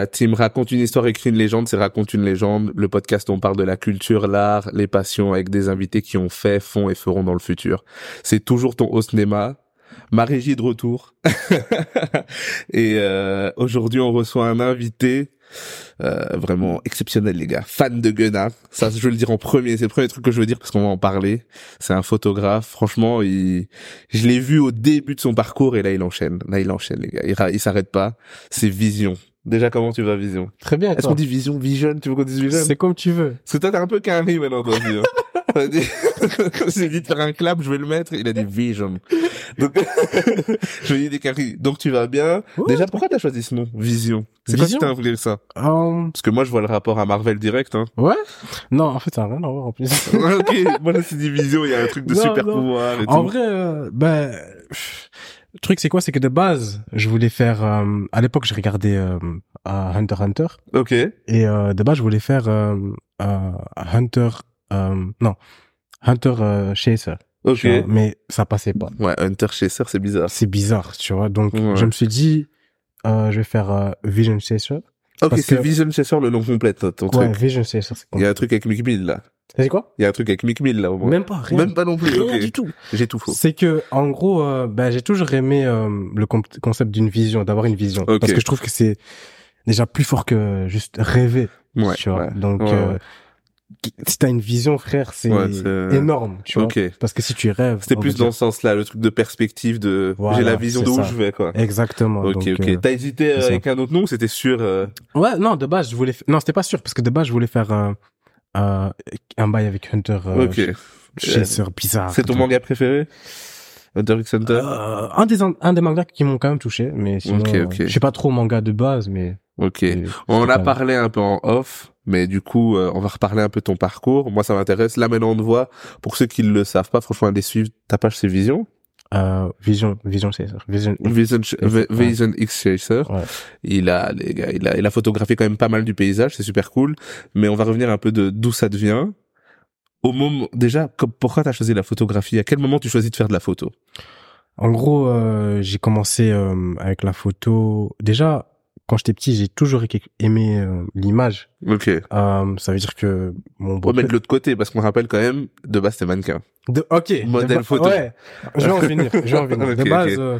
La team raconte une histoire, écrit une légende, c'est raconte une légende. Le podcast, on parle de la culture, l'art, les passions avec des invités qui ont fait, font et feront dans le futur. C'est toujours ton host Nema. Marie de retour. et euh, aujourd'hui, on reçoit un invité euh, vraiment exceptionnel, les gars. Fan de Gunnar. Ça, je veux le dire en premier. C'est le premier truc que je veux dire parce qu'on va en parler. C'est un photographe. Franchement, il, je l'ai vu au début de son parcours et là, il enchaîne. Là, il enchaîne, les gars. Il s'arrête pas. C'est vision. Déjà, comment tu vas, Vision Très bien. Est-ce qu'on dit Vision, Vision Tu veux qu'on dise Vision C'est comme tu veux. Parce que toi, t'es un peu carré maintenant, toi, Vision. J'ai dit de faire un clap, je vais le mettre. Il a dit Vision. Donc, je lui ai dit carré. Donc, tu vas bien. Déjà, pourquoi t'as choisi ce nom Vision. C'est quoi qui t'a voulu ça um... Parce que moi, je vois le rapport à Marvel direct. Hein. Ouais. Non, en fait, ça n'a rien à voir en plus. ok. Moi, là, c'est dit Vision. Il y a un truc de super pouvoir. Et en tout. vrai, euh, ben. Le truc, c'est quoi? C'est que de base, je voulais faire... Euh, à l'époque, je regardais euh, Hunter x Hunter. Ok. Et euh, de base, je voulais faire euh, Hunter... non, Hunter Chaser. Ok. Vois, mais ça passait pas. Ouais, Hunter Chaser, c'est bizarre. C'est bizarre, tu vois. Donc, Ouais. je me suis dit, je vais faire Vision Chaser. Ok, c'est que- Vision Chaser le nom complet, ton ton Ouais, truc. Vision Chaser. c'est Il y a un truc avec Mick Mill, là. C'est quoi? Il y a un truc avec Mick Mill, là, au moins. Même pas, rien. Même pas non plus. Rien ok. du tout. J'ai tout faux. C'est que, en gros, euh, ben, j'ai toujours aimé euh, le concept d'une vision, d'avoir une vision. Ok. Parce que je trouve que c'est déjà plus fort que juste rêver. Ouais. tu vois. ouais. Donc, Ouais, euh, ouais. Si t'as une vision, frère, c'est Ouais, c'est- énorme, tu vois. Ok. Parce que si tu rêves... C'était plus dans ce sens-là, le truc de perspective de, Voilà, j'ai la vision de où ça. je vais, quoi. Exactement. Ok, donc, ok. euh, T'as hésité euh, avec un autre nom ou c'était sûr, euh, Ouais, non, de base, je voulais... Non, c'était pas sûr, parce que de base, je voulais faire un, un, un bail avec Hunter. Euh, Ok. Chaser bizarre. C'est ton Donc, manga préféré? Hunter x Hunter? euh, un des un des mangas qui m'ont quand même touché, mais sinon, Ok, euh, ok. je suis pas trop manga de base, mais ok. On a parlé un peu en off, mais du coup, euh, on va reparler un peu de ton parcours. Moi, ça m'intéresse. Là, maintenant, on te voit. Pour ceux qui le savent pas, franchement, aller suivre ta page, c'est Vision. Euh, Vision, Vision Chaser. Vision. Vision. Vision X Chaser. Ouais. Il a, les gars, il a, il a photographié quand même pas mal du paysage, c'est super cool. Mais on va revenir un peu de d'où ça devient. Au moment, déjà, comme- pourquoi t'as choisi la photographie? À quel moment tu choisis de faire de la photo? En gros, euh, j'ai commencé euh, avec la photo. Déjà, quand j'étais petit, j'ai toujours aimé euh, l'image. Ok. Euh, ça veut dire que mon On beau met de l'autre côté, parce qu'on rappelle quand même, de base, t'es mannequin. De, ok. Modèle de photo. Ouais. Je vais en venir. Je vais en venir. De base, euh,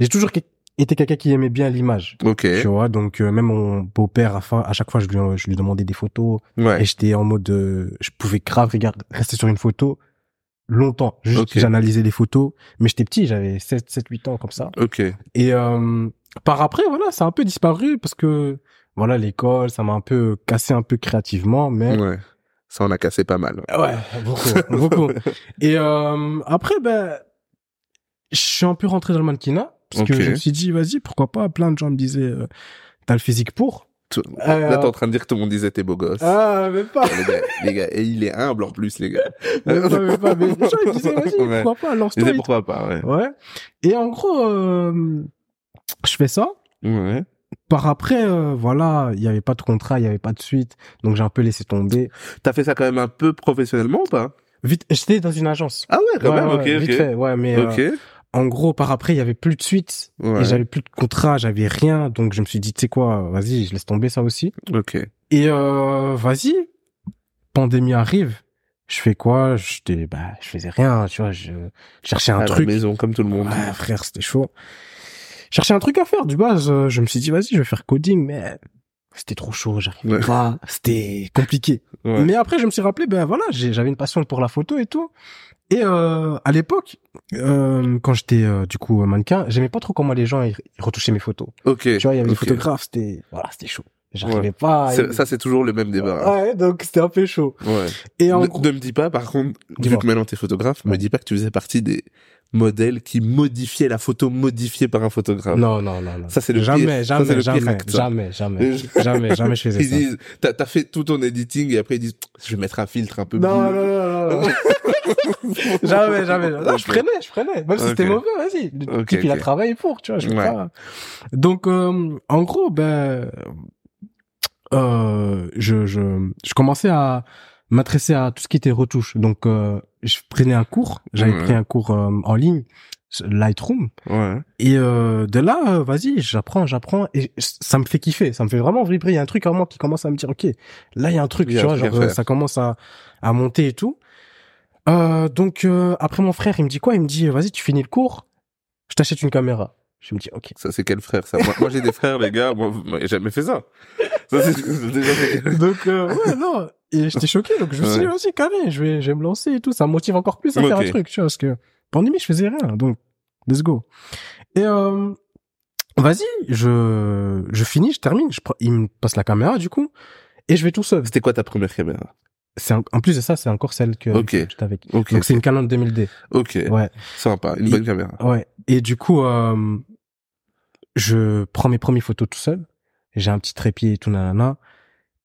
j'ai toujours été quelqu'un qui aimait bien l'image. Ok. Tu vois, donc euh, même mon beau-père, à, chaque fois, je lui, je lui demandais des photos. Ouais. Et j'étais en mode, je pouvais grave regarder, rester sur une photo longtemps. Juste, j'analysais les photos. Mais j'étais petit, j'avais 7, 7, 8 ans comme ça. Ok. Et euh, par après, voilà, ça a un peu disparu parce que, voilà, l'école, ça m'a un peu cassé un peu créativement, mais... Ouais. Ça, on a cassé pas mal. Ouais, beaucoup, beaucoup. Et euh, après, ben, je suis un peu rentré dans le mannequinat parce que je me suis dit, vas-y, pourquoi pas? Plein de gens me disaient, euh, t'as le physique pour? Euh, Là, t'es en train de dire que tout le monde disait t'es beau gosse. Ah, mais pas. Les gars, les gars, et il est humble en plus, les gars. mais pas, mais pas. Mais les gens, ils disaient, vas-y, Ouais. pourquoi pas? Lance-toi. disais et pourquoi pas, ouais. Ouais. Et en gros, euh, je fais ça. Ouais. Par après, euh, voilà, il y avait pas de contrat, il y avait pas de suite, donc j'ai un peu laissé tomber. T'as fait ça quand même un peu professionnellement ou pas? Vite, j'étais dans une agence. Ah ouais, quand Ouais, même, ouais, ok, vite fait, ouais, mais euh, Ok. en gros, par après, il y avait plus de suite Ouais. et j'avais plus de contrat, j'avais rien, donc je me suis dit, tu sais quoi, vas-y, je laisse tomber ça aussi. Ok. Et euh, vas-y, pandémie arrive, je fais quoi? J'étais, bah, je faisais rien, tu vois, je cherchais un à truc. la maison, comme tout le monde. Ouais, frère, c'était chaud. Cherchais un truc à faire, du base, euh, je me suis dit, vas-y, je vais faire coding, mais c'était trop chaud, j'arrivais Ouais. pas, c'était compliqué. Ouais. Mais après, je me suis rappelé, ben voilà, j'avais une passion pour la photo et tout. Et euh, à l'époque, euh, quand j'étais euh, du coup mannequin, j'aimais pas trop comment les gens ils retouchaient mes photos. Ok. Tu vois, il y avait des photographes, c'était voilà, c'était chaud. J'arrivais Ouais. pas. à- Ça, c'est toujours le même débat. hein. Ouais, donc c'était un peu chaud. Ouais. Et en Ne, gros, ne me dis pas, par contre, vu que maintenant t'es photographe, me dis pas que tu faisais partie des modèles qui modifiaient la photo modifiée par un photographe. non, non, non, non. Ça, c'est le pire. jamais, Ça, c'est jamais, le pire jamais, acte, ça. jamais, jamais, jamais, jamais je faisais Ils ça. disent, t'as, t'as fait tout ton editing et après ils disent, je vais mettre un filtre un peu Non, bleu. non, non, non, non. jamais, jamais. Non, je Ok. prenais, je prenais. Même si Ok. c'était mauvais, vas-y. Le Ok, type, il a travaillé pour, tu vois, je Ouais. Donc, euh, en gros, ben, euh, je, je, je commençais à m'intéresser à tout ce qui était retouche. Donc, euh, je prenais un cours. J'avais Ouais. pris un cours euh, en ligne Lightroom. Ouais. Et euh, de là, euh, vas-y, j'apprends, j'apprends, et ça me fait kiffer, ça me fait vraiment vibrer. Il y a un truc à moi qui commence à me dire, ok, là il y a un truc, tu vois, genre euh, ça commence à à monter et tout. Euh, donc euh, après mon frère, il me dit quoi? Il me dit, vas-y, tu finis le cours, je t'achète une caméra. Je me dis, ok. Ça, c'est quel frère, ça? Moi, moi, j'ai des frères, les gars. Moi, j'ai jamais fait ça. Ça, c'est, déjà fait. Donc euh, ouais, non, et j'étais choqué, donc je me suis dit, vas-y, carré, je vais, je vais me lancer et tout. Ça me motive encore plus à faire un truc, tu vois, parce que pandémie, je faisais rien, donc let's go. Et euh, vas-y, je je finis, je termine, je prends, il me passe la caméra du coup, et je vais tout seul. C'était quoi ta première caméra? C'est en, plus de ça, c'est encore celle que, Ok. que j'étais avec. Ok. Donc c'est une Canon 2000D. Ok. Ouais, Sympa. Une Et- bonne caméra. ouais. Et du coup, euh, je prends mes premières photos tout seul. J'ai un petit trépied et tout nanana.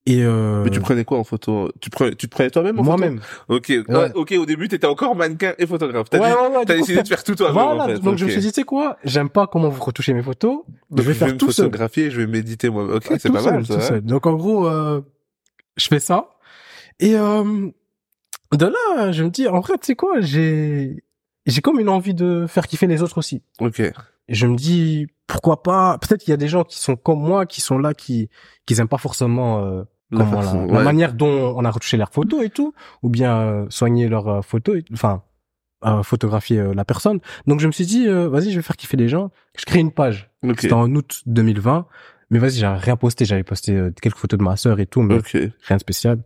Et euh, Mais tu prenais quoi en photo? Tu prenais, tu prenais toi-même en photo? moi-même. Ok. Ouais, ok, au début, t'étais encore mannequin et photographe. T'as Ouais, dit, ouais, décidé de faire tout toi-même, Voilà, en fait. donc je me suis dit, tu sais quoi, j'aime pas comment vous retouchez mes photos, Donc, je vais faire me tout seul. photographier, je vais méditer moi. Ok, Ouais, c'est pas seul, mal, ça. tout hein. seul. Donc en gros, euh, je fais ça. Et euh, de là, je me dis, en vrai, tu sais quoi, j'ai j'ai comme une envie de faire kiffer les autres aussi. Ok. Et je me dis, pourquoi pas? Peut-être qu'il y a des gens qui sont comme moi, qui sont là, qui qui aiment pas forcément euh, La comment, façon, la, la ouais. manière dont on a retouché leurs photos et tout, ou bien euh, soigner leurs euh, photos, enfin euh, photographier euh, la personne. Donc je me suis dit, euh, vas-y, je vais faire kiffer les gens. Je crée une page. Ok. C'était en août 2020. Mais vas-y, j'avais rien posté. J'avais posté euh, quelques photos de ma sœur et tout, mais rien de spécial.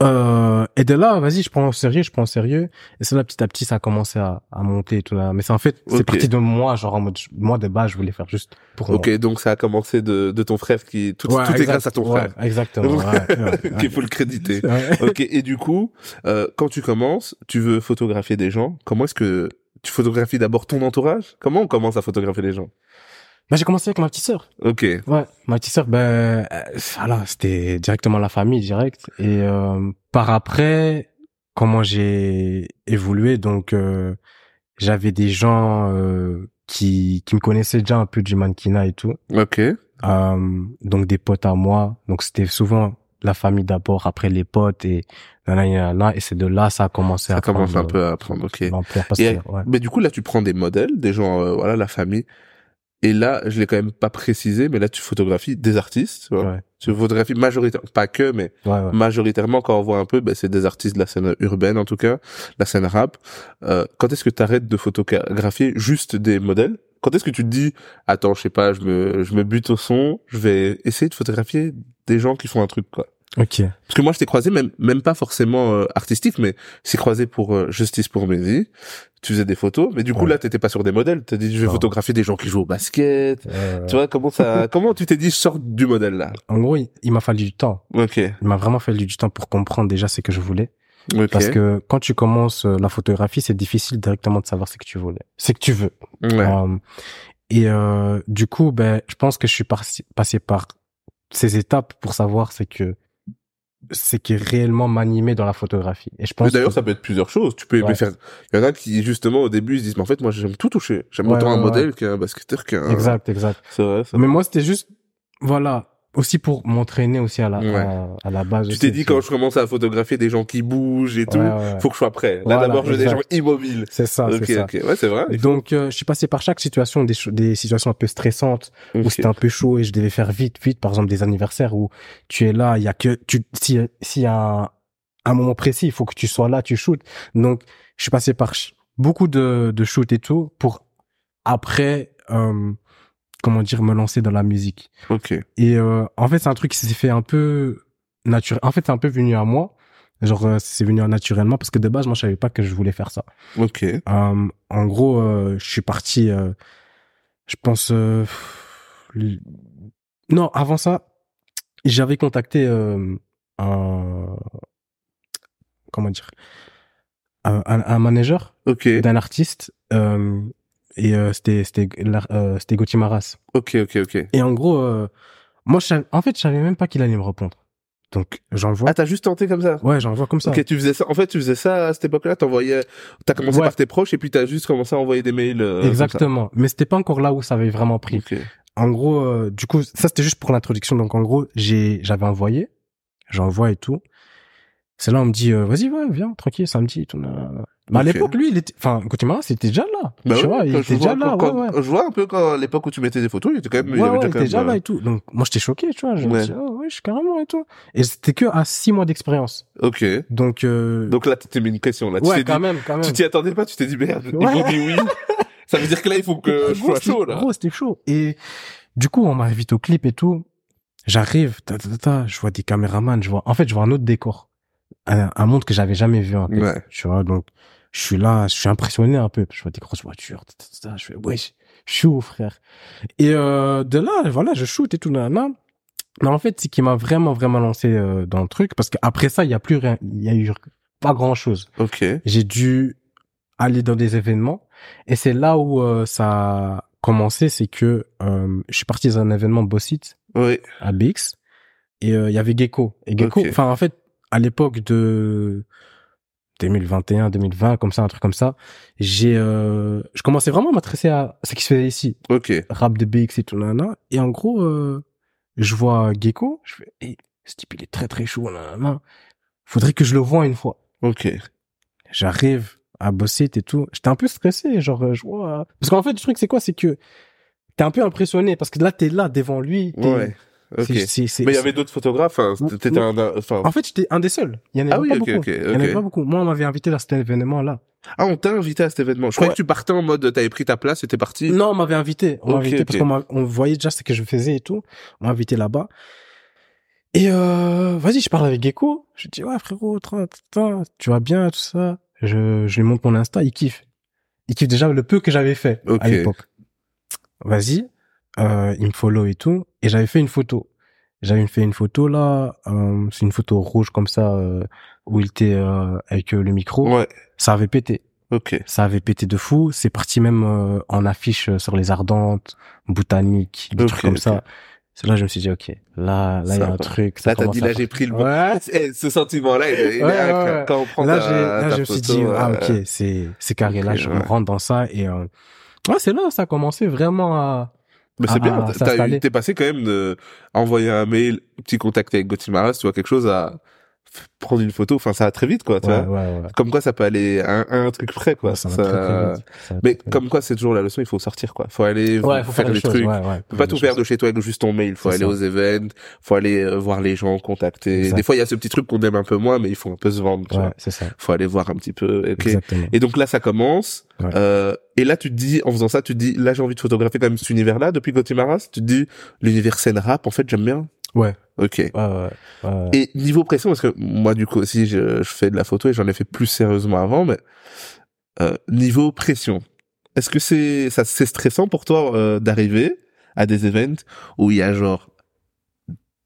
Euh, et de là, vas-y, je prends au sérieux, je prends au sérieux. Et c'est là, petit à petit, ça a commencé à, à monter et tout là. Mais c'est en fait, c'est parti de moi, genre en mode, moi de base, je voulais faire juste pour Ok, donc ça a commencé de, de ton frère qui, tout, moi. Ouais, tout est grâce à ton Ouais, frère. exactement. ouais, Qu'il faut le créditer. ok, et du coup, euh, quand tu commences, tu veux photographier des gens. Comment est-ce que tu photographies d'abord ton entourage? Comment on commence à photographier les gens? Bah, j'ai commencé avec ma petite sœur. Ok, Ouais, ma petite sœur, ben, euh, voilà, c'était directement la famille, direct. Et euh, par après, comment j'ai évolué, donc euh, j'avais des gens euh, qui qui me connaissaient déjà un peu du mannequinat et tout, ok, Euh, donc des potes à moi. Donc c'était souvent la famille d'abord, après les potes et nanana, et c'est de là ça a commencé ça à commence prendre, un peu à apprendre. Ok. euh, Et- que, ouais. Mais du coup, là, tu prends des modèles, des gens, euh, voilà, la famille. Et là, je l'ai quand même pas précisé, mais là, tu photographies des artistes. Tu, vois. Ouais, tu photographies majoritairement, pas que, mais ouais, ouais. majoritairement, quand on voit un peu, ben, c'est des artistes de la scène urbaine, en tout cas, la scène rap. Euh, quand est-ce que tu arrêtes de photographier juste des modèles? Quand est-ce que tu te dis, attends, je sais pas, je me, je me bute au son, je vais essayer de photographier des gens qui font un truc, quoi? Ok. Parce que moi, je t'ai croisé, même, même pas forcément euh, artistique, mais c'est croisé pour euh, Justice pour Mehdi. Tu faisais des photos, mais du coup, Ouais. là, t'étais pas sur des modèles. T'as dit, je vais Non. photographier des gens qui jouent au basket. Euh, Tu vois, comment ça, comment tu t'es dit, je sors du modèle, là? en gros, il, il m'a fallu du temps. Ok. Il m'a vraiment fallu du temps pour comprendre déjà ce que je voulais. Ok. Parce que quand tu commences euh, la photographie, c'est difficile directement de savoir ce que tu voulais, ce que tu veux. Ouais. Et euh, du coup, ben, je pense que je suis passé par ces étapes pour savoir ce que c'est qui réellement m'animait dans la photographie. Et je pense d'ailleurs, que- ça peut être plusieurs choses. Tu peux aimer Ouais. faire. Il y en a qui, justement, au début, ils se disent, mais en fait, moi, j'aime tout toucher. J'aime Ouais, autant un modèle qu'un basketteur qu'un. exact, exact. C'est vrai. Mais moi, c'était juste, voilà, aussi pour m'entraîner aussi à la Ouais. à, à la base. Tu t'es dit, quand je commence à photographier des gens qui bougent et tout, Ouais, ouais. faut que je sois prêt. Là, Voilà, d'abord, je veux des gens immobiles. C'est ça, ok, c'est ça. ok. Ouais, c'est vrai. Et donc, euh, je suis passé par chaque situation, des, des situations un peu stressantes, où c'était un peu chaud et je devais faire vite, vite, par exemple des anniversaires où tu es là, il y a que tu si s'il y a un, un moment précis, il faut que tu sois là, tu shootes. Donc, je suis passé par beaucoup de de shoot et tout pour après euh, comment dire me lancer dans la musique. Ok. Et euh, en fait, c'est un truc qui s'est fait un peu naturel. En fait, c'est un peu venu à moi. Genre, euh, c'est venu naturellement parce que de base, moi, je savais pas que je voulais faire ça. Ok. Euh, en gros, euh, je suis parti, euh, je pense... euh, non, avant ça, j'avais contacté euh, un... Comment dire un, un, manager Ok. d'un artiste euh, et euh, c'était c'était euh, c'était Gauthier Maras. Ok, ok, ok. Et en gros, euh, moi, je en fait, je savais même pas qu'il allait me répondre. Donc, j'envoie. Ah, t'as juste tenté comme ça? Ouais, j'envoie comme ça. Ok, tu faisais ça. En fait, tu faisais ça à cette époque-là. T'envoyais, t'as commencé Ouais. par tes proches et puis t'as juste commencé à envoyer des mails. euh. Exactement. Mais c'était pas encore là où ça avait vraiment pris. Ok. en gros, euh, du coup, ça c'était juste pour l'introduction. Donc en gros, j'ai, j'avais envoyé, j'envoie et tout. C'est là, on me dit, euh, vas-y, ouais, viens, tranquille, samedi. Tout. Mais à l'époque, lui, il était, enfin, Gauthier c'était déjà là. Bah tu ouais, vois, il quand était déjà là, peu ouais, quand- ouais. Je vois un peu quand à l'époque où tu mettais des photos, il était quand même, il Ouais, avait ouais, déjà il quand était déjà là euh, et tout. Donc, moi, j'étais choqué, tu vois. Je me dis, oh, ouais, je suis carrément et tout. Et c'était que à six mois d'expérience. Ok. Donc, euh, Donc là, tu t'es mis une pression, là. Tu ouais, quand dit- même, quand même. tu t'y attendais pas, tu t'es dit merde, ils m'ont dit oui. Ça veut dire que là, il faut que je sois chaud, là. Gros, c'était chaud. Et du coup, on m'invite au clip et tout. J'arrive, ta, ta, ta, je vois des caméramans, je vois, en fait, je vois un autre décor. Un, un monde que j'avais jamais vu, en fait. Ouais. Tu vois, donc, je suis là, je suis impressionné un peu. Je vois des grosses voitures, ta, ta, ta, ta, je fais, wesh, chaud, frère? Et, euh, de là, voilà, je shoot et tout, nanana. Mais en fait, ce qui m'a vraiment, vraiment lancé euh, dans le truc, parce qu'après ça, il y a plus rien, il y a eu pas grand chose. Ok. J'ai dû aller dans des événements et c'est là où euh, ça a commencé, c'est que euh, je suis parti dans un événement Bossit Oui. à BX et euh, il y avait Gecko. Et Gecko, enfin en fait, à l'époque de 2021, 2020, comme ça, un truc comme ça, j'ai, euh, je commençais vraiment à m'intéresser à ce qui se faisait ici, Ok. rap de BX et tout, nanana. Et en gros, euh, je vois Gecko, je fais, hey, ce type il est très très chaud, nanana. Faudrait que je le voie une fois. Ok. J'arrive à bosser et tout. J'étais un peu stressé, genre, euh, je vois. Parce qu'en fait, le truc, c'est quoi? C'est que t'es un peu impressionné parce que là, t'es là devant lui. t'es- Ouais. Mais il y avait d'autres photographes, hein. Un, enfin. En fait, j'étais un des seuls. Il y en avait Ah oui, pas beaucoup. ok, Il y en avait ok. pas beaucoup. Moi, on m'avait invité à cet événement-là. Ah, on t'a invité à cet événement. Je croyais que tu partais en mode, t'avais pris ta place et t'es parti. Non, on m'avait invité. On m'avait invité parce qu'on on voyait déjà ce que je faisais et tout. On m'a invité là-bas. Et euh, vas-y, je parle avec Gecko. Je dis, ouais, frérot, tu vas bien, tout ça. Je, je lui montre mon Insta, il kiffe. Il kiffe déjà le peu que j'avais fait à l'époque. Vas-y, euh, il me follow et tout. Et j'avais fait une photo. J'avais fait une photo là, euh, c'est une photo rouge comme ça, euh, où il était euh, avec euh, le micro. Ouais. Ça avait pété Ok. ça avait pété de fou. C'est parti même euh, en affiche euh, sur les Ardentes, Botanique, des trucs comme ça. C'est là que je me suis dit, ok, là, là, il y a un truc. ça Là, t'as dit, là, j'ai pris le Ouais. Eh, ce sentiment-là, il est, il est Ouais, ouais. Quand on prend Là, ta, là, ta je me suis dit, ah, ok, c'est, c'est carré. Là, je rentre dans ça et, euh, ouais, c'est là, ça a commencé vraiment à, Mais c'est à- bien, s'installer. t'es passé quand même de envoyer un mail, petit contact avec Gauthier Maras, tu vois, quelque chose à prendre une photo, enfin, ça va très vite, quoi, tu ouais, vois. ouais, ouais. Comme quoi, ça peut aller à un, à un truc près, quoi. Ça Ça- très, très vite. Ça Mais très, comme quoi, c'est toujours la leçon, il faut sortir, quoi. Faut aller faut faire, faire, des choses, trucs. Faut pas tout faire de chez toi avec juste ton mail. Faut aller ça. aux événements, faut aller euh, voir les gens, contacter. Exact. Des fois, il y a ce petit truc qu'on aime un peu moins, mais il faut un peu se vendre, tu Ouais, vois. ça. Faut aller voir un petit peu. ok. Exactement. Et donc là, ça commence. Ouais. Euh, et là, tu te dis, en faisant ça, tu te dis, là, j'ai envie de photographier quand même cet univers-là depuis Gauthier Maras. Tu te dis, l'univers scène rap, en fait, j'aime bien. Ouais. Ok. Ouais, ouais, ouais. Et niveau pression, parce que moi, du coup, aussi, je, je fais de la photo et j'en ai fait plus sérieusement avant, mais euh, niveau pression, est-ce que c'est ça c'est stressant pour toi euh, d'arriver à des events où il y a genre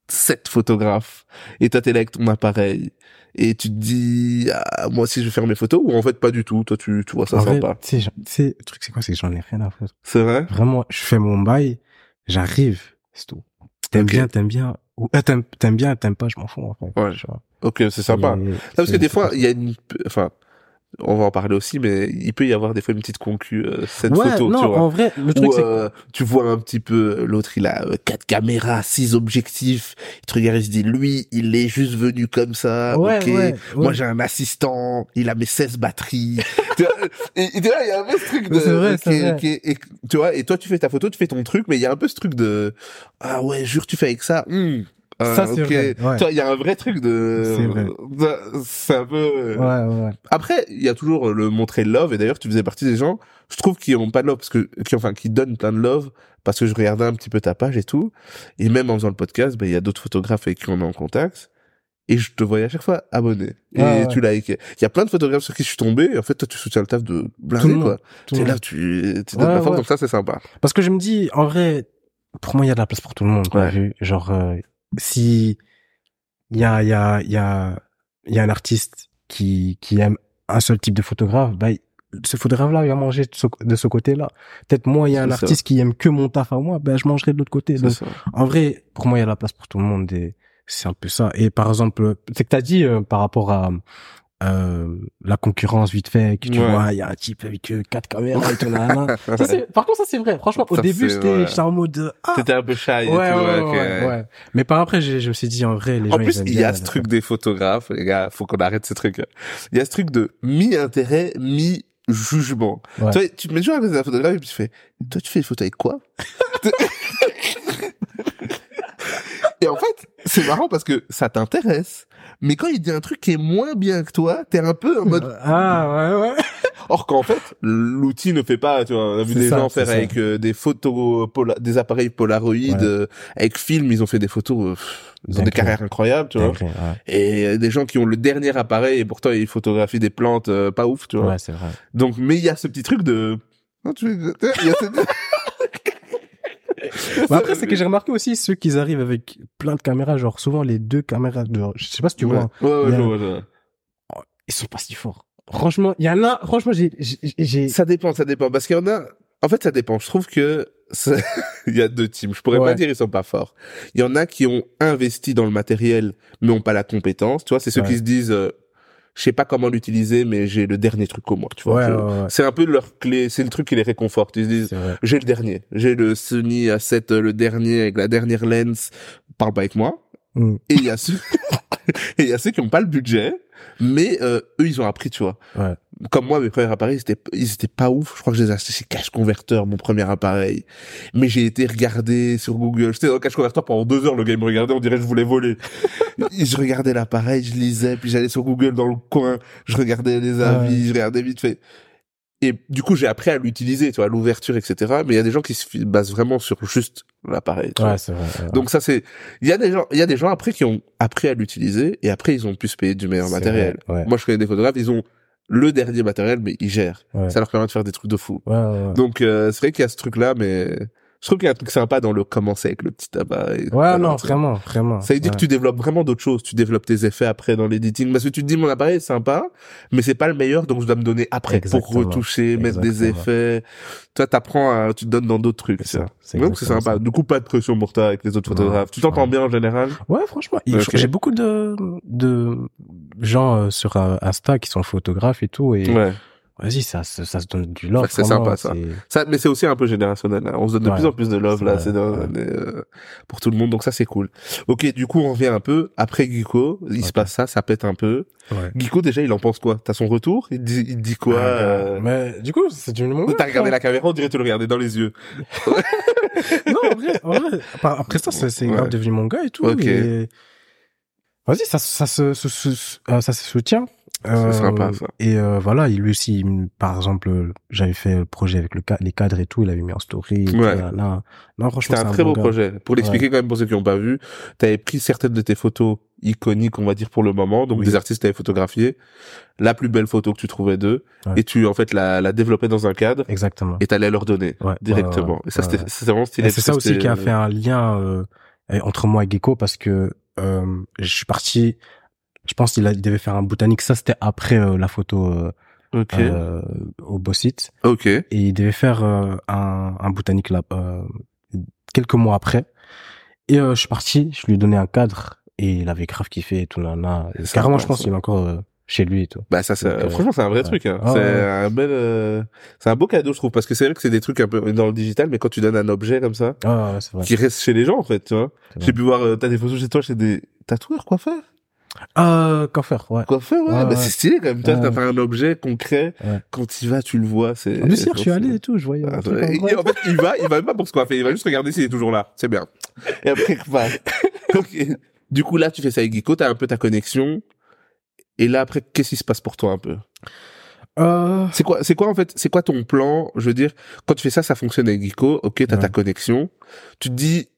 sept photographes et toi t'es là avec ton appareil et tu te dis ah, moi aussi je vais faire mes photos ou en fait pas du tout? Toi tu tu vois ça en sympa tu sais, le truc, c'est quoi? C'est que j'en ai rien à foutre. c'est vrai? Vraiment, je fais mon bail, j'arrive, c'est tout. T'aimes bien, t'aimes bien, ou euh, t'aimes, t'aimes bien, t'aimes pas, je m'en fous, en fait. Ouais. Tu vois. ok c'est sympa Non, parce que des fois il y a une enfin on va en parler aussi mais il peut y avoir des fois une petite concu euh, cette ouais, photo non, tu vois. en vrai, le truc, euh, tu vois un petit peu l'autre il a euh, quatre caméras six objectifs. Il te regarde il se dit lui il est juste venu comme ça ouais, ok. ouais, moi j'ai un assistant il a mes 16 batteries. Tu vois, et, et tu vois il y a un peu ce truc de C'est vrai, et, tu vois et toi tu fais ta photo tu fais ton truc mais il y a un peu ce truc de ah ouais jure tu fais avec ça Hmm. Ah, Ça, c'est ok. vrai, ouais. Il y a un vrai truc de C'est vrai. c'est un peu ouais, ouais. après, il y a toujours le montrer love, et d'ailleurs, tu faisais partie des gens, je trouve, qui ont pas de love, parce que, qui, enfin, qui donnent plein de love, parce que je regardais un petit peu ta page et tout, et même en faisant le podcast, ben, il y a d'autres photographes avec qui on est en contact, et je te voyais à chaque fois abonné, et tu likes. Il y a plein de photographes sur qui je suis tombé, et en fait, toi, tu soutiens le taf de blindé, quoi. Tout Tu le es là, tu, tu donnes la force, donc ça, c'est sympa. Parce que je me dis, en vrai, pour moi, il y a de la place pour tout le monde, Ouais. vu. Genre, euh, si il y a, y a, y a, y a un artiste qui, qui aime un seul type de photographe, bah, ce photographe-là, il va manger de ce, de ce côté-là. Peut-être moi, il y a un ça. artiste qui aime que mon taf à moi, ben, je mangerai de l'autre côté. Donc, en vrai, pour moi, il y a la place pour tout le monde et c'est un peu ça. Et par exemple, c'est que t'as dit euh, par rapport à, euh, la concurrence vite fait, que tu Ouais. vois, il y a un type avec euh, quatre caméras et tout. Ça, c'est- Par contre, ça c'est vrai. Franchement, au Ça, début, c'était ouais. j'étais en mode euh, ah. T'étais un peu shy Ouais, et tout, ouais, ouais, ok. ouais, ouais. Mais par après, j'ai- je me suis dit en vrai, les gens En plus, ils aiment il y a ce truc des photographes, les gars, faut qu'on arrête ce truc. Il y a ce truc de mi-intérêt, mi-jugement. Ouais. Toi, tu te mets toujours avec un photographe et puis tu fais, toi, tu fais des photos avec quoi? et en fait, c'est marrant parce que ça t'intéresse. Mais quand il dit un truc qui est moins bien que toi, t'es un peu en mode, Ah ouais ouais. or qu'en fait, l'outil ne fait pas, tu vois, on a vu des ça, gens faire ça. avec euh, des photos, pola- des appareils Polaroid, Ouais. euh, avec film, ils ont fait des photos, euh, pff, ils ont des carrières incroyables, tu vois. Ouais. Et euh, des gens qui ont le dernier appareil et pourtant ils photographient des plantes euh, pas ouf, tu vois. Ouais, c'est vrai. Donc, mais il y a ce petit truc de... Non, tu veux- il y a ce- Mais après, c'est que j'ai remarqué aussi ceux qui arrivent avec plein de caméras, genre souvent les deux caméras, de... je sais pas si tu vois, Ouais, ouais, ouais, a- vois, je vois. ils sont pas si forts. Franchement, il y en a, franchement, j'ai, Ça dépend, ça dépend. Parce qu'il y en a... En fait, ça dépend. Je trouve que il y a deux teams. Je pourrais pas Ouais. dire ils sont pas forts. Il y en a qui ont investi dans le matériel, mais ont pas la compétence. Tu vois, c'est ceux Ouais. qui se disent, euh, je sais pas comment l'utiliser, mais j'ai le dernier truc au moins. Tu vois. ouais, Je- ouais, ouais. C'est un peu leur clé. C'est le truc qui les réconforte. Ils se disent. J'ai le dernier. J'ai le Sony A7, euh, le dernier avec la dernière lens. Parle pas avec moi. Mm. Et il y a ceux, et il y a ceux qui ont pas le budget, mais euh, eux ils ont appris, tu vois. Comme moi, mes premiers appareils, ils étaient, ils étaient pas ouf. Je crois que je les ai achetés chez Cash Converter, mon premier appareil. Mais j'ai été regardé sur Google. J'étais dans Cash Converter pendant deux heures. Le gars il me regardait, on dirait que je voulais voler. Je regardais l'appareil, je lisais, puis j'allais sur Google dans le coin, je regardais les avis, je regardais vite fait. Et du coup, j'ai appris à l'utiliser, tu vois, l'ouverture, etc. Mais il y a des gens qui se basent vraiment sur juste l'appareil. Ouais, c'est vrai. ouais. Donc ça c'est, il y a des gens, il y a des gens après qui ont appris à l'utiliser et après ils ont pu se payer du meilleur matériel. vrai, ouais. Moi je connais des photographes, ils ont le dernier matériel mais ils gèrent. Ouais. Ça leur permet de faire des trucs de fou. Ouais, ouais, ouais. Donc euh, c'est vrai qu'il y a ce truc là, mais je trouve qu'il y a un truc sympa dans le commencer avec le petit tabac. et- Ouais, non, vraiment, vraiment. Ça veut dire ouais. que tu développes vraiment d'autres choses. Tu développes tes effets après dans l'editing. Parce que tu te dis, mon appareil est sympa, mais c'est pas le meilleur, donc je dois me donner après pour Exactement. retoucher, mettre des effets. Toi, t'apprends à, tu te donnes dans d'autres trucs. C'est ça. Donc c'est sympa. ça. Du coup, pas de pression pour toi avec les autres photographes. Tu t'entends ouais. bien en général? Ouais, franchement, j'ai beaucoup de de gens euh, sur euh, Insta qui sont photographes et tout, et Ouais. Vas-y, ça, se- ça se donne du love. C'est sympa, ça. Ça, mais c'est aussi un peu générationnel. là. On se donne de Ouais. plus en plus de love là. C'est euh, pour tout le monde. Donc ça, c'est cool. Ok, du coup, on revient un peu après Geeko. Il se passe ça, ça pète un peu. Ouais. Geeko, déjà, il en pense quoi? T'as son retour? Il dit, il dit quoi Ah, euh, Mais du coup, c'est du moment. T'as regardé la caméra, on dirait que tu le regardais dans les yeux. non, en vrai, en vrai, après- ça, c'est Ouais. grave devenu mon gars et tout. Ok. et- Vas-y, ça, ça se, se- se- euh, ça se soutient. C'est sympa, ça. Et euh, voilà, il lui aussi, par exemple, euh, j'avais fait le projet avec le les cadres et tout, il avait mis en story. Ouais. là. Non, franchement, C'était un très beau gars. projet. Pour l'expliquer quand même pour ceux qui n'ont pas vu, t'avais pris certaines de tes photos iconiques, on va dire pour le moment, donc Oui. des artistes t'avais photographié, la plus belle photo que tu trouvais d'eux, Ouais. et tu en fait la, la développais dans un cadre Exactement. et t'allais leur donner Ouais, directement. et ça c'était vraiment stylé. Et c'est ça aussi qui a fait un lien euh, entre moi et Gecko parce que euh, je suis parti. Je pense qu'il devait faire un botanique. Ça, c'était après euh, la photo euh, Ok. euh, au Bossit. Ok. Et il devait faire euh, un, un botanique là euh, quelques mois après. Et euh, je suis parti. Je lui ai donné un cadre et il avait grave kiffé et tout. Là, là. Et Carrément, je pense ça. qu'il est encore chez lui et tout. Bah ça, c'est Donc, franchement c'est un vrai ouais. truc. Hein. Ah, c'est ouais. un bel, euh, c'est un beau cadeau je trouve parce que c'est vrai que c'est des trucs un peu dans le digital, mais quand tu donnes un objet comme ça, Ah, ouais, c'est vrai. qui reste chez les gens en fait, tu vois. J'ai pu voir, euh, t'as des photos chez toi chez des tatoueurs, coiffeurs. Euh, faire, ouais. Coiffeur, ouais, Ouais, bah ouais. c'est stylé quand même. Ouais. t'as fait un objet concret. Ouais. Quand tu vas, tu le vois. C'est. En c'est je suis allé et tout. Je voyais Ah, ouais. en fait, il va, il va même pas pour se coiffer. Il va juste regarder s'il est toujours là. C'est bien. Et après, il repart. Ok. Du coup, là, tu fais ça avec Geeko, t'as un peu ta connexion. Et là, après, qu'est-ce qui se passe pour toi un peu? Euh, C'est quoi, c'est quoi en fait, c'est quoi ton plan? Je veux dire, quand tu fais ça, ça fonctionne avec Geeko. Ok, t'as ta Ouais. connexion. Tu te dis,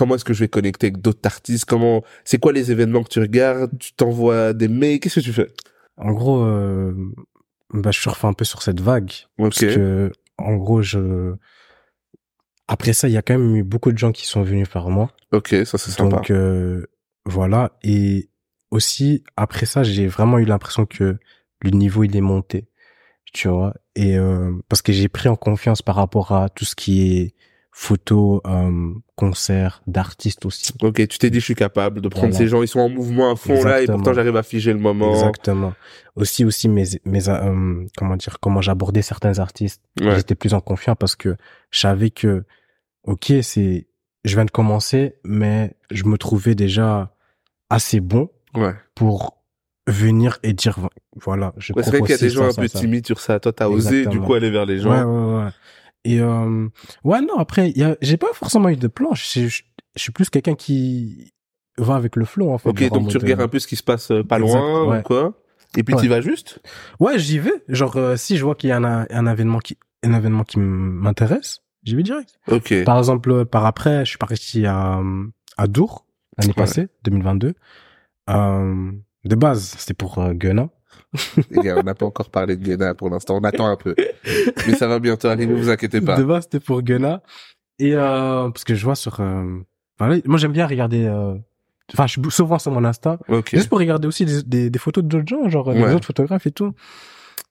comment est-ce que je vais connecter avec d'autres artistes? Comment C'est quoi les événements que tu regardes? Tu t'envoies des mails? Qu'est-ce que tu fais? En gros, euh, bah, je surfe un peu sur cette vague. Ok. Parce que, en gros, je... Après ça, il y a quand même eu beaucoup de gens qui sont venus par moi. Ok, ça c'est sympa. Donc, euh, voilà. Et aussi, après ça, j'ai vraiment eu l'impression que le niveau, il est monté. Tu vois? Et euh, parce que j'ai pris en confiance par rapport à tout ce qui est photos, euh, concerts d'artistes aussi. Ok, tu t'es dit je suis capable de prendre Voilà. ces gens, ils sont en mouvement à fond là et pourtant j'arrive à figer le moment. Exactement. Aussi, aussi mes, mes, euh, comment dire, comment j'abordais certains artistes. Ouais. J'étais plus en confiance parce que je savais que, ok, c'est, je viens de commencer, mais je me trouvais déjà assez bon Ouais. pour venir et dire, voilà, je Ouais, c'est vrai qu'il y a des gens un peu timides sur ça. Toi, t'as osé du coup aller vers les gens. Ouais, ouais, ouais. Et euh, ouais, non, après, j'ai pas forcément eu de plan. Je, suis- je, je suis plus quelqu'un qui va avec le flow, en fait. Ok, donc tu regardes un peu ce qui se passe euh, pas Exact, loin ouais. ou quoi? Et puis Ouais. tu vas juste? Ouais, j'y vais. Genre, euh, si je vois qu'il y a un, un événement qui, un événement qui m'intéresse, j'y vais direct. Ok. Par exemple, par après, je suis parti à, à Dour, l'année Ouais. passée, 2022. Euh, de base, c'était pour euh, Gunna. On n'a pas encore parlé de Guéna pour l'instant. On attend un peu. Mais ça va bientôt arriver, vous inquiétez pas. De base, c'était pour Gunna. Et euh, parce que je vois sur... euh, voilà, moi, j'aime bien regarder... euh, Enfin, je suis souvent sur mon Insta, Ok. juste pour regarder aussi des, des, des photos d'autres gens, genre euh, des Ouais. autres photographes et tout.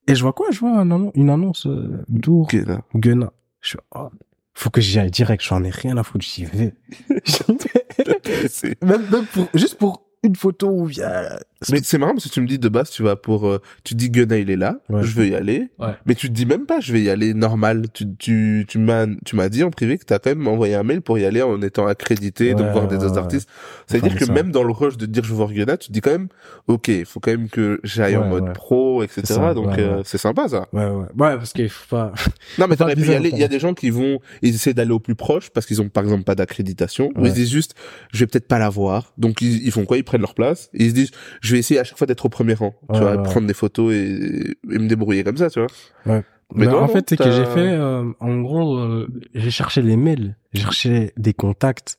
Et je vois quoi? Je vois un annon- une annonce euh, Dour, Guéna. Gunna. Je suis, oh, faut que j'y aille direct, j'en ai rien à foutre, j'y vais. Même, même pour, juste pour une photo où il y a... Mais c'est marrant parce que tu me dis de base, tu vas pour, euh, tu dis Gunna il est là, Ouais. je veux y aller. Ouais. Mais tu te dis même pas, je vais y aller normal. Tu, tu, tu m'as, tu m'as dit en privé que t'as quand même envoyé un mail pour y aller en étant accrédité, Ouais, voir des autres artistes. C'est-à-dire Enfin, que ça. même dans le rush de dire je veux voir Gunna, tu te dis quand même, ok, il faut quand même que j'aille en mode pro, etc. Ça, Donc euh, c'est sympa ça. Ouais, ouais. Ouais, parce qu'il faut pas... Non, mais t'aurais pu y aller. Il y a des gens qui vont, ils essaient d'aller au plus proche parce qu'ils ont par exemple pas d'accréditation. Ou ils se disent juste, je vais peut-être pas l'avoir. Donc ils, ils font quoi? Ils prennent leur place. Et ils se disent, je vais essayer à chaque fois d'être au premier rang. tu Ouais, vois, ouais. prendre des photos et, et me débrouiller comme ça, tu vois. Ouais. Mais Mais toi, en non, fait, c'est que j'ai fait, euh, en gros, euh, j'ai cherché les mails, j'ai cherché des contacts.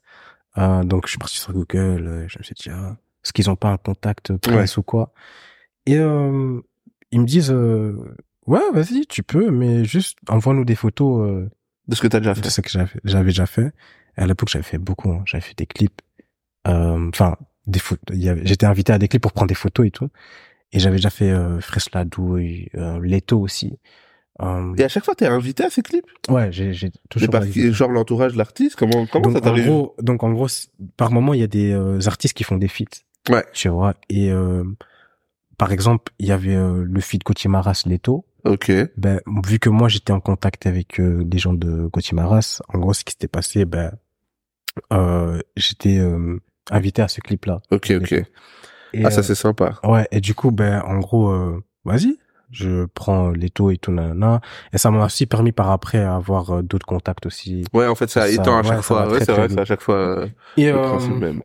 Euh, donc, je suis parti sur Google, je me suis dit, ah, est-ce qu'ils ont pas un contact presse ou quoi? Et ils me disent, ouais, vas-y, tu peux, mais juste envoie-nous des photos De ce que t'as déjà fait. de ce que j'avais déjà fait. Et à l'époque, j'avais fait beaucoup. hein. J'avais fait des clips. Enfin, des photos. J'étais invité à des clips pour prendre des photos et tout. Et j'avais déjà fait euh, Fraisse la douille, euh, Leto aussi. Euh, Et à chaque fois, t'es invité à ces clips? ouais, j'ai j'ai toujours. par genre l'entourage de l'artiste. Comment, comment ça donc, en t'arrive gros, donc en gros, par moment, il y a des euh, artistes qui font des feats. Ouais. Tu vois. Et euh, par exemple, il y avait euh, le feat Gauthier Maras Leto. Ok. Ben, vu que moi j'étais en contact avec euh, des gens de Gauthier Maras, en gros, ce qui s'était passé, ben, euh, j'étais euh, invité à ce clip-là. Ok, ok. Et, Ah, ça euh, c'est sympa. ouais, et du coup, ben, en gros, euh, vas-y, je prends les taux et tout, nanana. Et ça m'a aussi permis par après avoir euh, d'autres contacts aussi. Ouais, en fait, ça ça- étend à chaque fois. Ouais, c'est vrai, à chaque fois euh, Et le euh, même.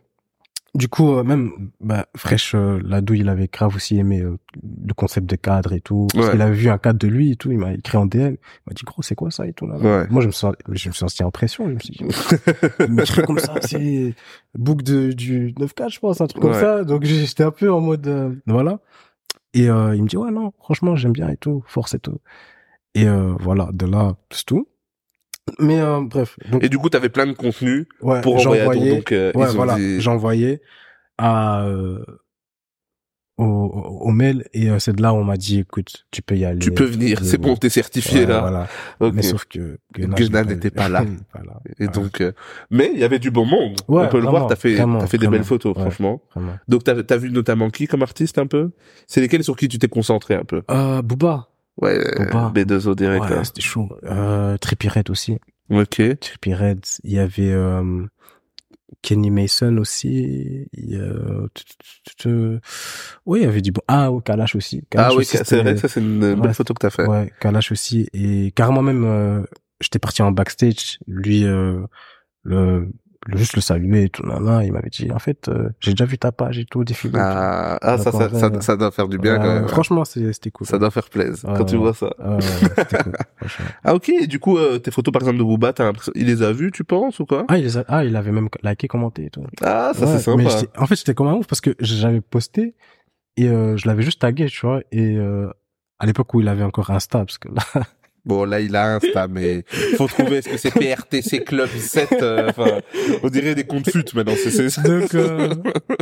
Du coup, euh, même, bah, Fresh, euh, Ladou, il avait grave aussi aimé euh, le concept de cadre et tout. Parce Ouais. qu'il avait vu un cadre de lui et tout. Il m'a écrit en DM. Il m'a dit, gros, c'est quoi ça et tout. Là, Ouais. Moi, je me suis, je me suis senti en pression. Je me suis dit, un truc comme ça, c'est book de, du 9K, je pense, un truc comme ça. Donc, j'étais un peu en mode, euh, voilà. Et euh, il me dit, ouais, non, franchement, j'aime bien et tout, force et tout. Et euh, voilà, de là, c'est tout. Mais euh, bref, donc, Et du coup, t'avais plein de contenu ouais, pour envoyer à ton, j'envoyais- donc, euh, ouais, voilà, dit- j'envoyais à euh, au, au, mail et euh, c'est de là où on m'a dit, écoute, tu peux y aller. tu peux venir, c'est bon, t'es certifié Ouais, là. Voilà. Mais sauf que l'ai n'était pas là. Et donc, euh, mais il y avait du bon monde. Ouais, On peut le voir, t'as fait, t'as fait des belles photos, franchement. Vraiment. Donc, t'as, t'as vu notamment qui comme artiste un peu? C'est lesquels sur qui tu t'es concentré un peu? Euh, Booba. Ouais, euh, Booba. B2O direct. Ouais, là. c'était chaud. Euh, Trippie Redd aussi. Ok. Trippie Redd. Il y avait euh, Kenny Mason aussi. Il y a... Oui, il y avait du bon. Ah, ouais, Kalash aussi. Kalash Ah oui, c'est vrai, ça c'est une belle photo que t'as fait. Ouais, Kalash aussi. Et carrément même, euh, j'étais parti en backstage. Lui, euh, le- juste le saluer et tout, nana, il m'avait dit, en fait, euh, j'ai déjà vu ta page et tout défiler. Ah, ah ça, ça, ça, ça doit faire du bien Ouais, quand même. Franchement, c'était cool. Ça doit faire plaisir quand tu vois ça. Cool. Ah ok, et du coup, euh, tes photos par exemple de Booba, t'as l'impression, il les a vues, tu penses ou quoi? Ah, il, les a- ah, il avait même liké, commenté et tout. Ah, ça c'est mais sympa. j'étais- en fait, j'étais comme un ouf parce que j'avais posté et euh, je l'avais juste tagué, tu vois. Et euh, à l'époque où il avait encore Insta, parce que là, Bon, là, il a Insta, mais faut trouver, est-ce que c'est PRTC Club 7, euh, on dirait des comptes fut maintenant, c'est, c'est, donc, euh,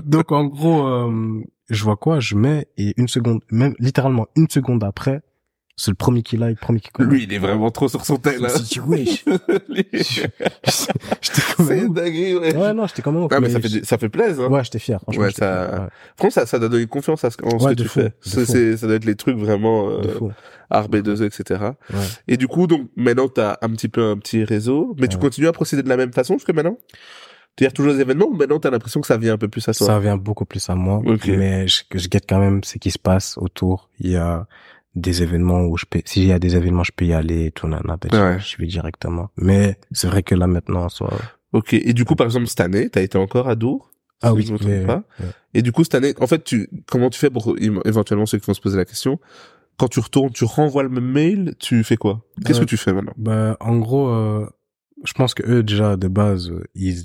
donc en gros, euh, je vois quoi, je mets et une seconde, même littéralement une seconde après, C'est le premier qui like, le premier qui connaît. Lui, il est vraiment trop sur son tel, Je me là. suis dit, J'étais quand C'est même. dingue, ouais. Ouais, non, j'étais quand même. Ah, mais ça fait, ça fait plaisir. Hein. Ouais, j'étais fier. Franchement, Ouais, ça- fier, ouais. Franchement, ça, ça doit donner confiance à ce, en ce Ouais, que de tu fou, fais. de C'est, fou. c'est- ça doit être les trucs vraiment, euh, fou. art B2E, etc. Ouais. Et du coup, donc, maintenant, t'as un petit peu un petit réseau, mais tu continues à procéder de la même façon jusque maintenant? Tu gères toujours les événements ou maintenant t'as l'impression que ça vient un peu plus à toi? Ça vient beaucoup plus à moi. Ok. Mais je, je guette quand même ce qui se passe autour. Il y a des événements où je peux, s'il y a des événements, je peux y aller et tout, nana, ben, je- Ouais. je vais directement. Mais c'est vrai que là, maintenant, soit, Ok. Et du coup, par exemple, cette année, t'as été encore à Dour? ah si oui, je me trompe mais- pas. ouais. Et du coup, cette année, en fait, tu, comment tu fais pour, éventuellement, ceux qui vont se poser la question, quand tu retournes, tu renvoies le même mail, tu fais quoi? Qu'est-ce Euh, que tu fais maintenant? Bah, en gros, euh, je pense que eux, déjà, de base, ils,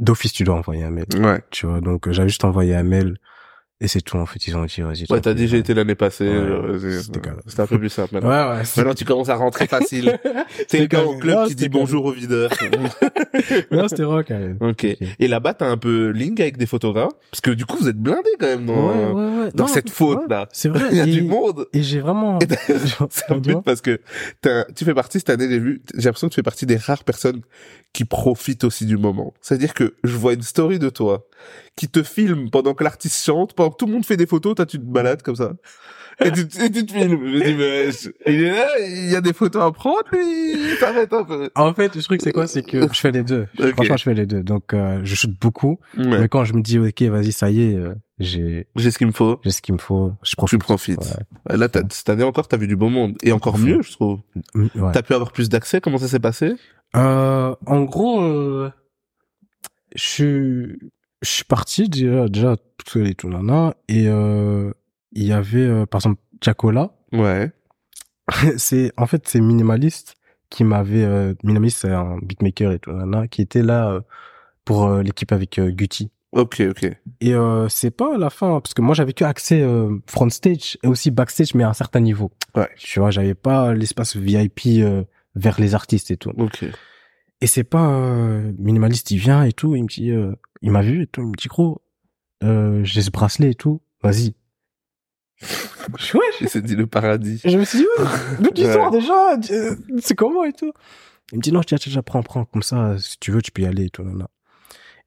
d'office, tu dois envoyer un mail. Ouais. Tu vois, donc, euh, j'avais juste envoyé un mail. Et c'est tout, en fait. Ils ont dit, vas-y. Ouais, t'as dit, j'ai été l'année passée, Ouais, euh, c'est- c'était un peu plus simple maintenant. Ouais, ouais. Maintenant, tu commences à rentrer facile. T'es le gars au club Non, qui dit bonjour au videur. non, c'était rock, quand même. ok. Et là-bas, t'as un peu link avec des photographes? Parce que du coup, vous êtes blindés quand même dans, Ouais, ouais, ouais. dans Non, cette faute, ouais, là. C'est vrai. Il y a et, du monde. et j'ai vraiment, C'est un but parce que t'as- tu fais partie cette année, j'ai vu, j'ai l'impression que tu fais partie des rares personnes qui profitent aussi du moment. C'est-à-dire que je vois une story de toi qui te filme pendant que l'artiste chante, pendant que tout le monde fait des photos, toi tu te balades comme ça. Et tu, et tu te filmes. Je dis, mais je- il est là, il y a des photos à prendre, lui, t'arrêtes un peu. En fait, le truc, c'est quoi? C'est que je fais les deux. Ok. Franchement, je fais les deux. Donc, euh, je shoot beaucoup. Ouais. Mais quand je me dis, OK, vas-y, ça y est, euh, j'ai, J'ai ce qu'il me faut. j'ai ce qu'il me faut, je Tu profite. profites. Ouais. Là, cette année encore, t'as vu du beau monde. Et encore mieux, je trouve. Mm, ouais. T'as pu avoir plus d'accès? Comment ça s'est passé? Euh, en gros, euh, je suis, je suis parti déjà, déjà tout seul et tout nana, et euh, il y avait euh, par exemple Chacola. Ouais. c'est en fait c'est minimaliste qui m'avait euh, minimaliste c'est un beatmaker et tout nana qui était là euh, pour euh, l'équipe avec euh, Gucci. Ok, ok. Et euh, c'est pas à la fin parce que moi j'avais que accès euh, front stage et aussi backstage mais à un certain niveau. Ouais. Tu vois, j'avais pas l'espace VIP euh, vers les artistes et tout. Ok. Et c'est pas euh, minimaliste, il vient et tout, il me dit, euh, il m'a vu et tout, il me dit gros, euh, j'ai ce bracelet et tout, vas-y. Ouais, dit le paradis. je me suis dit, ouais, d'où tu Ouais. sors déjà C'est comment et tout Il me dit non, tiens, tiens, prends, prends, comme ça, si tu veux, tu peux y aller et tout, nan, nan.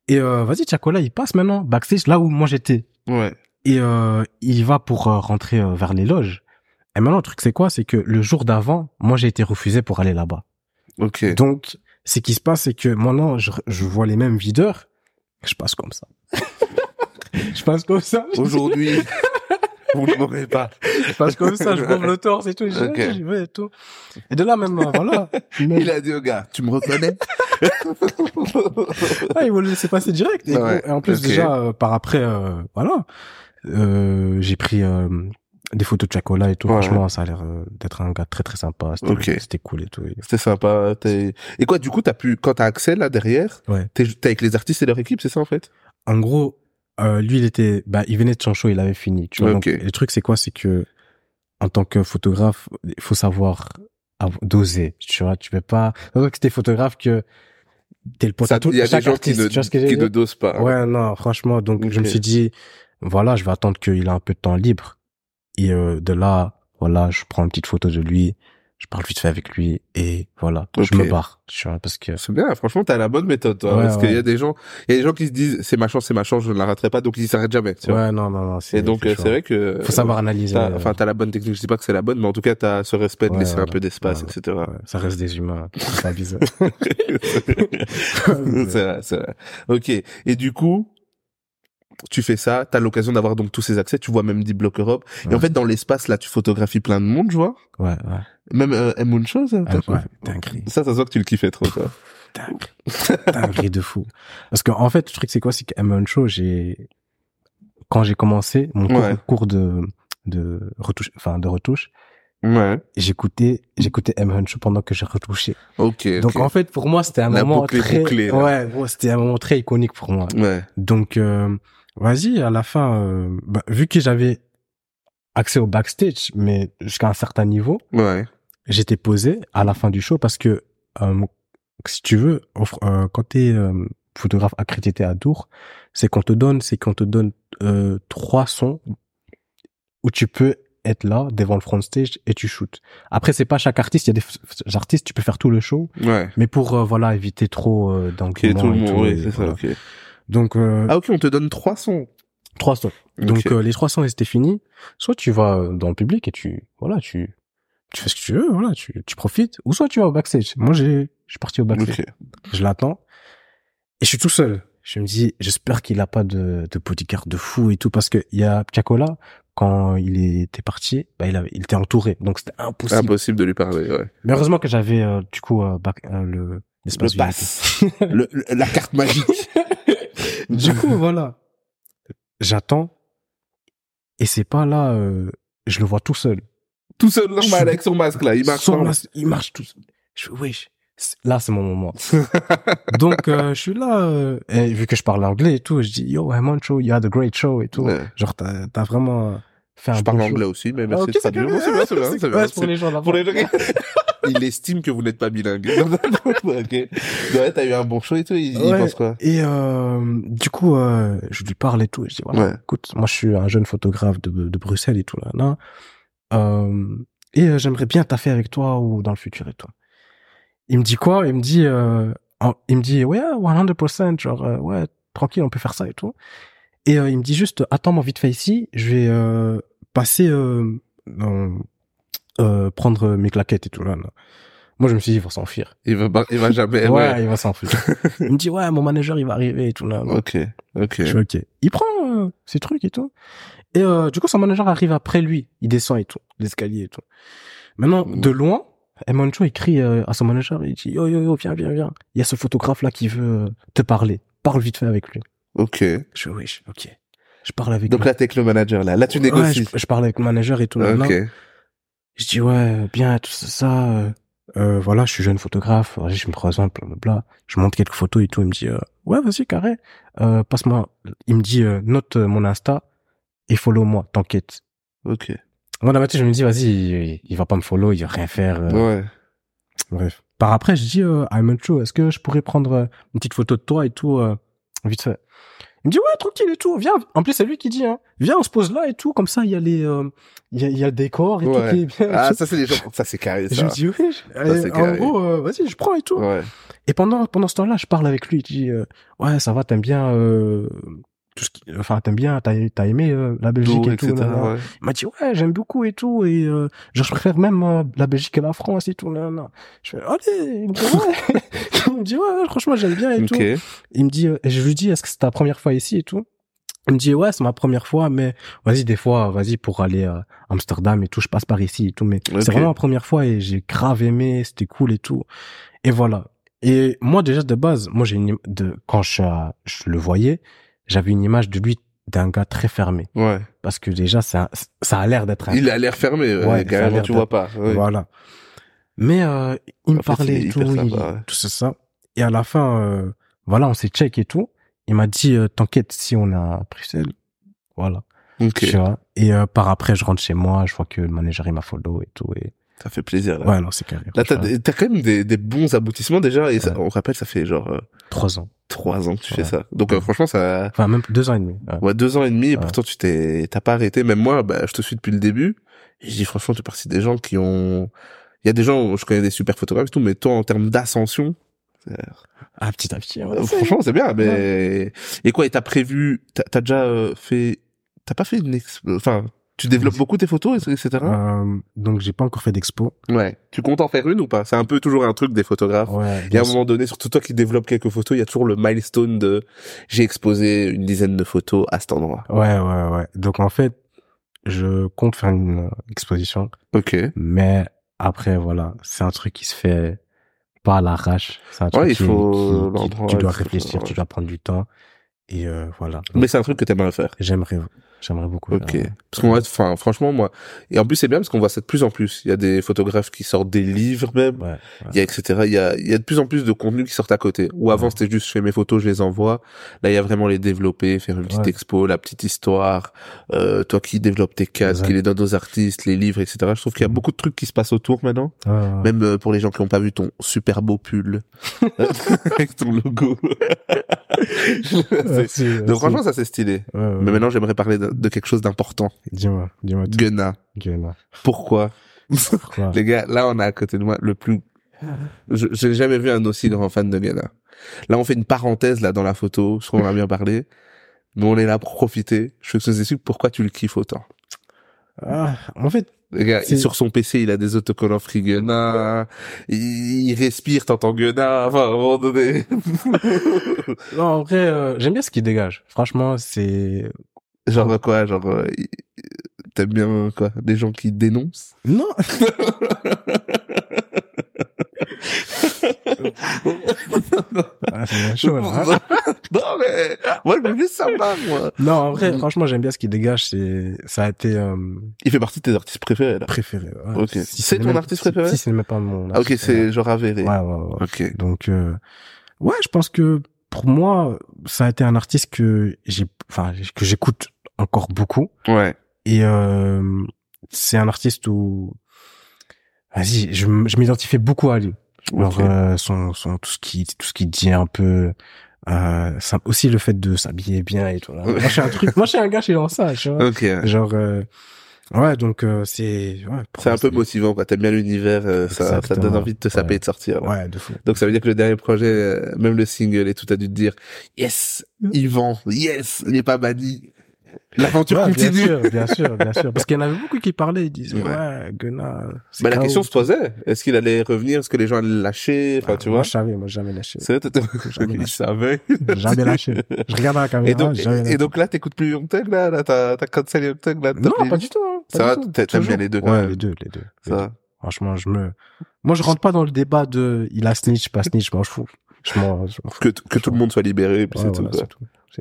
Et euh, vas-y, Chacola, il passe maintenant backstage là où moi j'étais. Ouais. Et euh, il va pour rentrer vers les loges. Et maintenant, le truc, c'est quoi? C'est que le jour d'avant, moi, j'ai été refusé pour aller là-bas. Ok. Donc, ce qui se passe, c'est que maintenant, je, je vois les mêmes videurs, je passe comme ça. je passe comme ça. Aujourd'hui, vous ne m'aurez pas. Je passe comme ça, je gonfle le torse et tout. Je, Ok. j'y vais et tout. Et de là même, euh, voilà. Mais- Il a dit au gars, tu me reconnais? Ah, vont le laisser passer direct. Et, Ouais, et en plus, déjà, euh, par après, euh, voilà, euh, j'ai pris euh, des photos de Chacola et tout. Ouais. Franchement, ça a l'air euh, d'être un gars très très sympa. C'était c'était cool et tout. C'était sympa. Et quoi, du coup, t'as pu, quand t'as accès là derrière, Ouais. t'es avec les artistes et leur équipe, c'est ça en fait? En gros, euh, lui, il était, bah, il venait de son show, il avait fini. Tu vois. Donc, le truc, c'est quoi, c'est que en tant que photographe, il faut savoir av- doser. Tu vois, tu peux pas. C'est vrai que t'es photographe que t'es le pote à tout. Il y a des gens artiste, qui ne, tu vois ce que je veux qui ne dire? dosent pas. Ouais, non, franchement. Donc, je me suis dit, voilà, je vais attendre qu'il ait un peu de temps libre. Et euh, de là, voilà, je prends une petite photo de lui, je parle vite fait avec lui et voilà, je me barre. Tu vois, parce que C'est bien, franchement, t'as la bonne méthode, toi. Ouais, parce qu'il y a des gens, il y a des gens qui se disent, c'est ma chance, c'est ma chance, je ne la raterai pas, donc ils s'arrêtent jamais, tu vois. ouais, non, non, non. Et donc, euh, chaud. c'est vrai que. faut savoir analyser. euh, Enfin, t'as la bonne technique. Je dis pas que c'est la bonne, mais en tout cas, t'as ce respect de laisser un peu d'espace, etc. ça reste des humains. C'est pas bizarre. c'est vrai, c'est vrai. Ok. Et du coup, tu fais ça, t'as l'occasion d'avoir donc tous ces accès, tu vois même des blocs Europe. Et en fait, dans l'espace, là, tu photographies plein de monde, je vois. Ouais, ouais. Même euh, M. chose. Ah, ouais, dinguerie. Ça, ça se voit que tu le kiffais trop, quoi. Dinguerie. Dinguerie de fou. Parce qu'en en fait, le truc, c'est quoi? C'est qu'M1 Show, j'ai, quand j'ai commencé mon cours, Ouais. cours de, de retouche, enfin, de retouche, Ouais. j'écoutais, j'écoutais M1 Show pendant que j'ai retouché. Ok. Donc, en fait, pour moi, c'était un La moment boucle très, bouclée, ouais, ouais, c'était un moment très iconique pour moi. Ouais. Donc, euh, vas-y, à la fin, euh, bah, vu que j'avais accès au backstage, mais jusqu'à un certain niveau, Ouais. j'étais posé à la fin du show parce que euh, si tu veux euh, quand t'es euh, photographe accrédité à Dour c'est qu'on te donne c'est qu'on te donne euh, trois sons où tu peux être là devant le front stage et tu shootes. Après c'est pas chaque artiste, il y a des artistes tu peux faire tout le show, Ouais. mais pour euh, voilà éviter trop euh, tout le et monde, tout, oui, et c'est ça, voilà. Donc euh, Ah, ok, on te donne trois sons. trois sons. Donc Ok. euh, les trois sons ils étaient finis. Soit tu vas euh, dans le public et tu voilà tu tu fais ce que tu veux, voilà tu tu profites. Ou soit tu vas au backstage. Moi j'ai je suis parti au backstage. Je l'attends et je suis tout seul. Je me dis j'espère qu'il a pas de de bodyguard de fou et tout parce que il y a Piacola quand il était parti, bah il avait il était entouré donc c'était impossible. Impossible de lui parler, ouais. Mais heureusement que j'avais euh, du coup euh, back- euh, le l'espace Le pass. le, le- la carte magique. Du coup, voilà. J'attends. Et c'est pas là, euh, je le vois tout seul. Tout seul, normal, avec son masque, là. Il marche Son pas. masque, il marche tout seul. Je fais, wesh. Là, c'est mon moment. Donc, euh, je suis là, euh, et vu que je parle anglais et tout, je dis, yo, I'm show, you had a great show et tout. Ouais. Genre, t'as, t'as vraiment fait un Je parle show. anglais aussi, mais Ah, merci ok, de traduire. C'est bien, c'est bien, C'est- bien. c'est pour les gens là-bas. Pour les gens Il estime que vous n'êtes pas bilingue. ok. Ouais, t'as eu un bon show et tout, il, il Ouais. pense quoi? Et euh, du coup, euh, je lui parle et tout. Et je dis voilà, Ouais. écoute, moi je suis un jeune photographe de, de Bruxelles et tout là. là. Euh, et euh, j'aimerais bien taffer avec toi ou dans le futur et tout. Il me dit quoi? Il me dit, euh, il me dit ouais, 100%, genre euh, ouais, tranquille, on peut faire ça et tout. Et euh, il me dit juste attends-moi vite fait ici, je vais euh, passer euh, euh, prendre mes claquettes et tout là. là. Moi je me suis dit il va s'enfuir. Il va, il va jamais, ouais, ouais. il va s'enfuir. il me dit ouais, mon manager il va arriver et tout là. là. Ok, ok. Je fais ok. Il prend euh, ses trucs et tout. Et euh, du coup, son manager arrive après lui. Il descend et tout, l'escalier et tout. Maintenant, Mhm. de loin, Emancho écrit euh, à son manager. Il dit yo yo yo, viens viens viens. Il y a ce photographe là qui veut te parler. Parle vite fait avec lui. Ok. Je fais wesh, ok. Je parle avec Donc là, t'es avec le manager, là. Là, tu Ouais, négocies. je, je parle avec le manager et tout. ok. Je dis ouais, bien tout ça. euh, euh, voilà, je suis jeune photographe. Je me présente, blablabla. Je monte quelques photos et tout. Il me dit euh, ouais, vas-y carré. Euh, passe-moi. Il me dit note mon Insta et follow-moi. T'inquiète. Ok. Moi dans ma tête, je me dis vas-y, il, il va pas me follow, il va rien faire. Ouais. Bref. Par après, je dis I'm true. Est-ce que je pourrais prendre une petite photo de toi et tout euh, vite fait. Il me dit ouais tranquille et tout. Viens. En plus c'est lui qui dit hein. Viens, on se pose là et tout. Comme ça, il y a les, euh, il y, a, il y a le décor et Ouais. tout qui est bien. Ah, ça, c'est les gens, ça, c'est carré, je ça. me dis oui. c'est en carré. gros, euh, vas-y, je prends et tout. Ouais. Et pendant pendant ce temps-là, je parle avec lui. Je dis euh, ouais, ça va, t'aimes bien euh, tout ce qui, enfin t'aimes bien, t'as t'as aimé euh, la Belgique et tout. ouais. Il m'a dit ouais, j'aime beaucoup et tout et euh, genre je préfère même euh, la Belgique et la France et tout. nan, nan. Je fais allez, il me dit ouais, il me dit ouais, franchement j'aime bien et tout. Ok. Il me dit euh, et je lui dis est-ce que c'est ta première fois ici et tout? Il me dit ouais, c'est ma première fois, mais vas-y des fois, vas-y pour aller à Amsterdam et tout, je passe par ici et tout, mais c'est vraiment la première fois et j'ai grave aimé, c'était cool et tout. Et voilà. Et moi déjà de base, moi j'ai une de quand je, je le voyais, j'avais une image de lui d'un gars très fermé Ouais. parce que déjà ça ça a l'air d'être un Il a l'air fermé, ouais, carrément, tu vois pas. Ouais. voilà. Mais euh, il me fait, parlait tout, il- ouais. tout ça. Et à la fin, euh, voilà, on s'est check et tout. Il m'a dit, euh, t'inquiète, si on a Bruxelles, voilà. Ok. Tu vois. Et euh, par après, je rentre chez moi, je vois que le manager il m'a follow et tout. Et Ça fait plaisir, là. ouais, non, c'est carré. Là, t'as, t'as quand même des, des bons aboutissements déjà, et ça, on rappelle, ça fait genre euh, trois ans, trois ans que tu Ouais. fais ça. Donc euh, franchement, ça, enfin même deux ans et demi. Ouais. ouais, deux ans et demi, et Ouais. pourtant tu t'es, t'as pas arrêté. Même moi, bah, je te suis depuis le début. Et je dis franchement, tu es partie des gens qui ont, il y a des gens, je connais des super photographes et tout, mais toi, en termes d'ascension, Ah, petit à petit. euh, ouais. franchement, c'est bien. Mais et quoi, et t'as prévu, t'as, t'as déjà euh, fait, t'as pas fait une, ex... enfin, tu développes beaucoup tes photos, etc. Euh, donc j'ai pas encore fait d'expo. Ouais. Tu comptes en faire une ou pas? C'est un peu toujours un truc des photographes. Ouais. Il y a un moment donné, surtout toi qui développes quelques photos, il y a toujours le milestone de j'ai exposé une dizaine de photos à cet endroit. Ouais, ouais, ouais. Donc en fait, je compte faire une euh, exposition, Ok. mais après voilà, c'est un truc qui se fait pas à l'arrache. C'est un truc Ouais, il qui- faut qui- qui- l'endroit, tu dois réfléchir, ouais. tu dois prendre du temps et euh, voilà. Donc, Mais c'est un truc que t'aimerais faire. j'aimerais, j'aimerais beaucoup. Ok. faire, Parce qu'on va, enfin, franchement, moi, et en plus c'est bien parce qu'on voit ça de plus en plus. Il y a des photographes qui sortent des livres même. Ouais. Il y a etc. Il y a, il y a de plus en plus de contenu qui sortent à côté. Ou avant Ouais. c'était juste je fais mes photos, je les envoie. Là il y a vraiment les développer, faire une petite expo, la petite histoire. Euh, toi qui développes tes cases, Exact. qui les donnes aux artistes, les livres, etc. Je trouve qu'il y a Mhm. beaucoup de trucs qui se passent autour maintenant. Même euh, pour les gens qui n'ont pas vu ton super beau pull avec ton logo. Merci, Donc franchement, ça c'est stylé. Ouais, ouais. Mais maintenant, j'aimerais parler de, de quelque chose d'important. Dis-moi, dis-moi. Gunna. Gunna. Pourquoi? Pourquoi? Les gars, là, on a à côté de moi le plus... Je- J'ai jamais vu un aussi grand fan de Gunna. Là, on fait une parenthèse là dans la photo, je trouve qu'on a bien parlé. Mais on est là pour profiter. Je expliques pourquoi tu le kiffes autant? Ah, En fait, sur son PC, il a des autocollants free Gunna. Il, il respire, t'entends Gunna. Enfin, à un moment donné. non, en vrai, euh, j'aime bien ce qu'il dégage. Franchement, c'est... genre quoi Genre, euh, t'aimes bien quoi Des gens qui dénoncent? Non ah, C'est bien chaud, hein. non mais moi je veux savoir moi. Non, en vrai, franchement, j'aime bien ce qu'il dégage. C'est, ça a été euh, Il fait partie de tes artistes préférés là. préféré. ouais. Ok. Si C'est ton même- artiste si- préféré Si, c'est même pas mon. Ah, ok, artiste c'est genre avéré. Ouais, ouais, ouais. Ok. Donc, euh, ouais, je pense que pour moi, ça a été un artiste que j'ai, enfin, que j'écoute encore beaucoup. Ouais. Et euh, c'est un artiste où, vas-y, je, je m'identifie beaucoup à lui. Alors, Ok. euh, son, son, tout ce qui, tout ce qui dit un peu, euh, ça, aussi le fait de s'habiller bien et tout. Là. Moi, je suis un truc, moi, je suis un gars, je suis dans ça, tu vois. Ok. ouais. Genre, euh, ouais, donc, euh, c'est, ouais. C'est un peu motivant quoi. T'aimes bien l'univers, euh, ça, ça te donne envie de te saper Ouais. et de sortir. là. Ouais, de fou. Donc ça veut dire que le dernier projet, euh, même le single et tout, a dû te dire yes, vend, yes, il est pas banni. L'aventure Ouais, continue. Bien sûr, bien sûr, bien sûr. Parce qu'il y en avait beaucoup qui parlaient, ils disaient, Ouais. ouais, Gunna, c'est Bah, la question se posait. Est-ce qu'il allait revenir? Est-ce que les gens allaient le lâcher? Enfin, Ah, tu moi, vois? je savais, moi, jamais lâché. C'est vrai, t'étais- Jamais lâché. savait. Jamais lâché. Je regarde la caméra, Et donc, jamais lâché. et donc là, t'écoutes plus Young là, là, t'as, t'as cancel Young là, Non, pas du tout. hein, Ça va, t'aimes bien les deux, Ouais, les deux, les deux. Ça. Franchement, je me, moi, je rentre pas dans le débat de, il a snitch, pas snitch, je m'en fous. Je m'en, je m'en fous. Que, que tout le monde soit libéré, et puis c'est tout,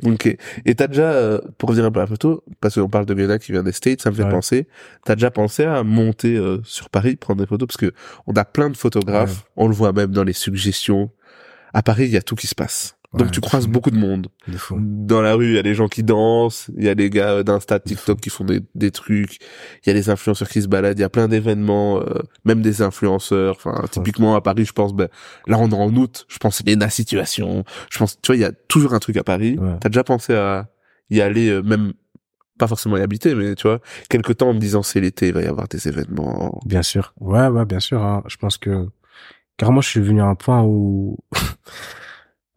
Ok. Et t'as déjà, euh, pour revenir un peu à la photo, parce qu'on parle de Gunna qui vient des States, ça me fait Ouais. penser, t'as déjà pensé à monter euh, sur Paris, prendre des photos, parce que on a plein de photographes, on le voit même dans les suggestions. À Paris, il y a tout qui se passe. Donc Ouais, tu croises beaucoup de monde. De fou. Dans la rue, il y a des gens qui dansent, il y a des gars euh, d'Insta, TikTok qui font des, des trucs, il y a des influenceurs qui se baladent, il y a plein d'événements, euh, même des influenceurs. Enfin, typiquement à Paris, je pense, ben, là on est en août, je pense c'est la situation. Je pense, tu vois, il y a toujours un truc à Paris. Ouais. T'as déjà pensé à y aller, euh, même pas forcément y habiter, mais tu vois, quelque temps en me disant c'est l'été, il va y avoir des événements. Bien sûr. Ouais, ouais, bien sûr. Hein. Je pense que carrément, je suis venu à un point où,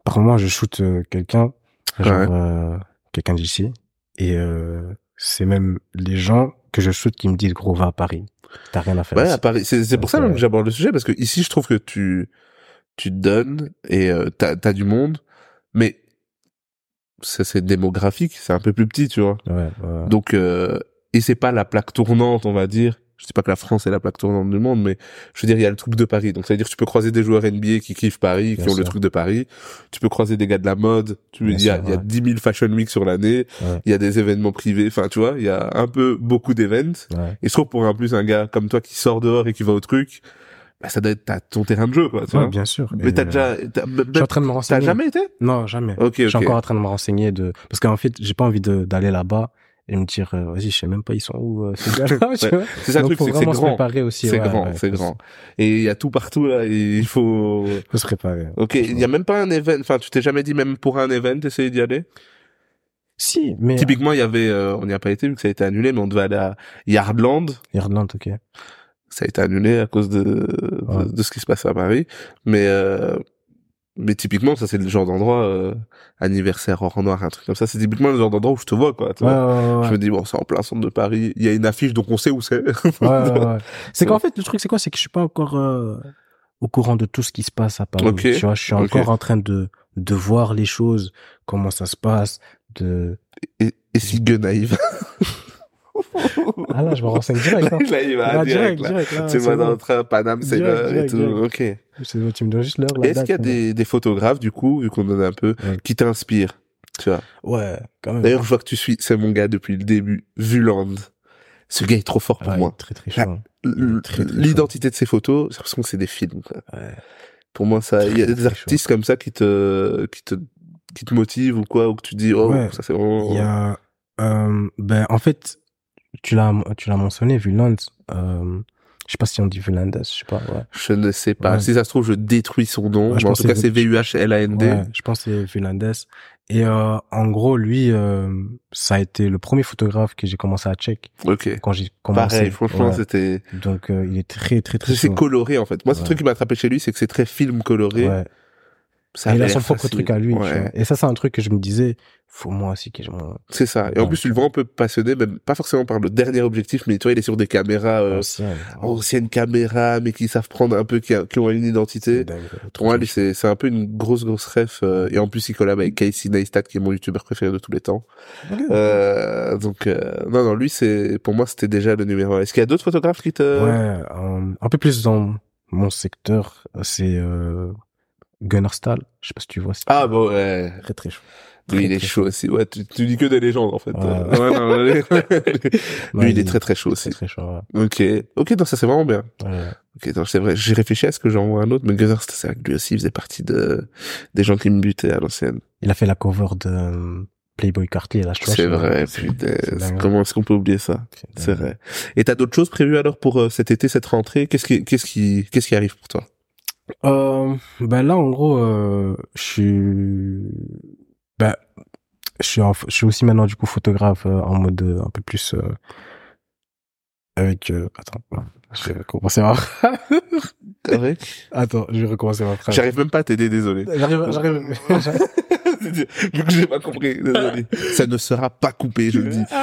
par moment, je shoot euh, quelqu'un, genre euh, quelqu'un d'ici, et euh, c'est même les gens que je shoot qui me disent gros va à Paris. T'as rien à faire. Ouais, ici. à Paris. C'est, pour ça que j'aborde le sujet parce que ici, je trouve que tu, tu te donnes et euh, t'as, t'as du monde, mais ça c'est démographique, c'est un peu plus petit, tu vois. Ouais, ouais. Donc, euh, et c'est pas la plaque tournante, on va dire. Je dis pas que la France est la plaque tournante du monde, mais je veux dire, il y a le truc de Paris. Donc, ça veut dire que tu peux croiser des joueurs NBA qui kiffent Paris, Bien qui ont le truc de Paris. Tu peux croiser des gars de la mode. Tu, il y a, il y a ouais. 10 000 fashion week sur l'année. Ouais. Il y a des événements privés. Enfin, tu vois, il y a un peu beaucoup d'événements. ouais. Et je trouve pour un plus un gars comme toi qui sort dehors et qui va au truc, bah, ça doit être ta- ton terrain de jeu, quoi, tu Ouais, vois. bien sûr. Mais t'as déjà, t'as, Je suis en train de me t'as renseigner. jamais été? Non, jamais. Ok, Je suis encore en train de me renseigner de parce qu'en fait, j'ai pas envie de d'aller là-bas et me dire euh, vas-y, je sais même pas ils sont où euh, ces gars-là, tu Ouais. vois. C'est ça le truc, c'est que c'est vraiment se grand. préparer aussi. C'est ouais, grand, ouais, c'est grand. Et il y a tout partout, là, et il faut, Faut se préparer. ok, il y a même pas un event, enfin, tu t'es jamais dit même pour un event, essayer d'y aller? Si, mais Typiquement, il y avait, euh, on n'y a pas été vu que ça a été annulé, mais on devait aller à Yardland. Irlande, ok. Ça a été annulé à cause de, de ce qui se passe à Paris. Mais, euh, mais typiquement, ça, c'est le genre d'endroit, euh, anniversaire hors noir, un truc comme ça. C'est typiquement le genre d'endroit où je te vois, quoi. tu Ouais, vois. ouais, ouais, Je me dis, bon, c'est en plein centre de Paris. Il y a une affiche, donc on sait où c'est. C'est qu'en fait, le truc, c'est quoi? C'est que je suis pas encore euh, au courant de tout ce qui se passe à Paris. Ok, Tu vois, je suis encore en train de de voir les choses, comment ça se passe, de et, et si Gunna y va? Ah là, je me renseigne direct. Hein. Là, il va Là, direct, direct, là. direct, Tu c'est vas dans le train, Paname, c'est et tout. Ok. Bon, tu me donnes juste l'heure. Est-ce qu'il y a des, des photographes, du coup, vu qu'on en a un peu, Ouais. qui t'inspirent? Tu vois? Ouais, quand même. D'ailleurs, je vois que tu suis, c'est mon gars depuis le début, Vuland. Ce gars est trop fort pour Ouais, moi. Très, très chaud. Très L'identité de ses photos, j'ai l'impression que c'est des films. quoi. Ouais. Pour moi, ça, il y a des artistes comme ça qui te, qui te, qui te motivent ou quoi, ou que tu dis, oh, ça c'est vraiment. Il y a, euh, ben, en fait, tu l'as, tu l'as mentionné, Vuland, euh, je sais pas si on dit Vulandes, je sais pas, ouais. Je ne sais pas. Ouais. Si ça se trouve, je détruis son nom. Ouais, je mais en pense tout cas, c'est V-U-H-L-A-N-D. Ouais, je pense que c'est Vulandes. Et euh, en gros, lui, euh, ça a été le premier photographe que j'ai commencé à check Ok. quand j'ai commencé. Pareil, franchement, Ouais. c'était, Donc, euh, il est très, très, très c'est coloré, en fait. Moi, c'est le Ouais. truc qui m'a attrapé chez lui, c'est que c'est très film coloré. Ouais. Ça il a son propre truc à lui. tu Ouais. vois. Et ça, c'est un truc que je me disais, faut moi aussi que je m'en... C'est ça. Et en Ouais. plus, tu le vois un peu passionné, même pas forcément par le dernier objectif, mais tu vois, il est sur des caméras, euh, ancien. anciennes caméras, mais qui savent prendre un peu, qui, a- qui ont une identité. Pour moi, lui, c'est, un peu une grosse, grosse ref. euh, et en plus, il collab avec Casey Neistat, qui est mon youtubeur préféré de tous les temps. Euh, donc, euh, non, non, lui, c'est, pour moi, c'était déjà le numéro. Est-ce qu'il y a d'autres photographes qui te... Ouais, euh, un peu plus dans mon secteur, c'est euh, Gunnar Stahl. Je sais pas si tu vois. Ah, bon, ouais. Très, très chaud. Lui, Très, il est très chaud aussi. Ouais, tu, tu dis que des légendes, en fait. Ouais. Euh, ouais, non, lui, Ouais, lui, il est très, très chaud Très, aussi. très chaud, ouais. Ok. Ok, donc ça, c'est vraiment bien. Ouais. Ok, non, c'est vrai. J'ai réfléchi à ce que j'envoie un autre, mais Gunnar, c'est vrai que lui aussi, il faisait partie de, des gens qui me butaient à l'ancienne. Il a fait la cover de euh, Playboy Cartier, là, je crois. C'est vrai, putain. Comment est-ce qu'on peut oublier ça? C'est vrai. Et t'as d'autres choses prévues alors pour euh, cet été, cette rentrée? Qu'est-ce qui, qu'est-ce qui, qu'est-ce qui arrive pour toi? Euh, ben là, en gros, euh, je suis, ben, je suis, en- je suis aussi maintenant du coup photographe euh, en mode euh, un peu plus euh, avec. euh, attends, je vais recommencer ma. Avec? attends, je vais recommencer ma phrase. J'arrive même pas à t'aider, désolé. J'arrive, j'arrive. Vu que j'ai pas compris, désolé. Ça ne sera pas coupé, je le dis.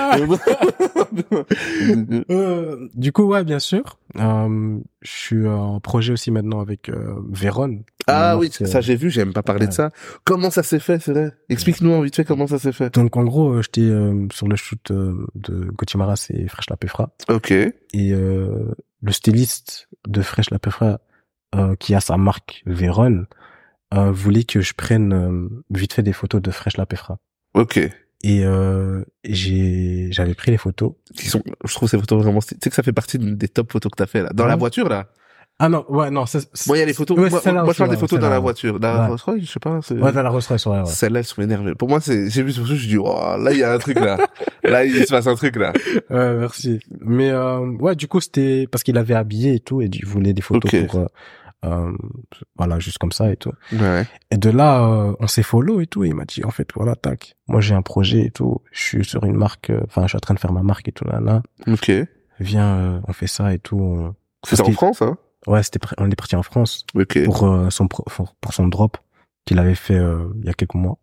Euh, du coup, ouais, bien sûr. Euh, je suis en projet aussi maintenant avec euh, Véron. ah oui, ça j'ai vu, j'ai même pas parlé de ça. Comment ça s'est fait, c'est vrai? Explique-nous en vite fait comment ça s'est fait. Donc en gros, j'étais sur le shoot de Gauthier Maras et Fresh La Pefra. Ok. Et le styliste de Fresh La Pefra, qui a sa marque Véron, euh, voulait que je prenne euh, vite fait des photos de Fresh La Pefra. Ok. Et euh, j'ai j'avais pris les photos. Qui sont, je trouve ces photos vraiment. Tu sais que ça fait partie des top photos que t'as fait, là. Dans la voiture, là. Ah non, ouais, non, c'est... Moi, il y a les photos. Ouais, moi, celle-là moi, aussi, je parle des photos dans la voiture. Dans la. Rolls Royce, je sais pas. c'est- Ouais, dans la Rolls Royce, ouais, ouais. Celle-là, elles sont énervées. Pour moi, c'est, j'ai vu ce photo, je dis, oh, là, il y a un truc, là. là, il se passe un truc, là. Ouais, merci. Mais euh, ouais, du coup, c'était parce qu'il avait habillé et tout, et il voulait des photos pour... euh, euh, voilà, juste comme ça et tout. Ouais. Et de là, euh, on s'est follow et tout, et il m'a dit, en fait, voilà, tac, moi j'ai un projet et tout, je suis sur une marque, euh, enfin, je suis en train de faire ma marque et tout, là, là. Ok. Viens, euh, on fait ça et tout. Parce en France, hein? Ouais, c'était, on est parti en France Ok. pour euh, son pro- pour, pour son drop qu'il avait fait euh, il y a quelques mois.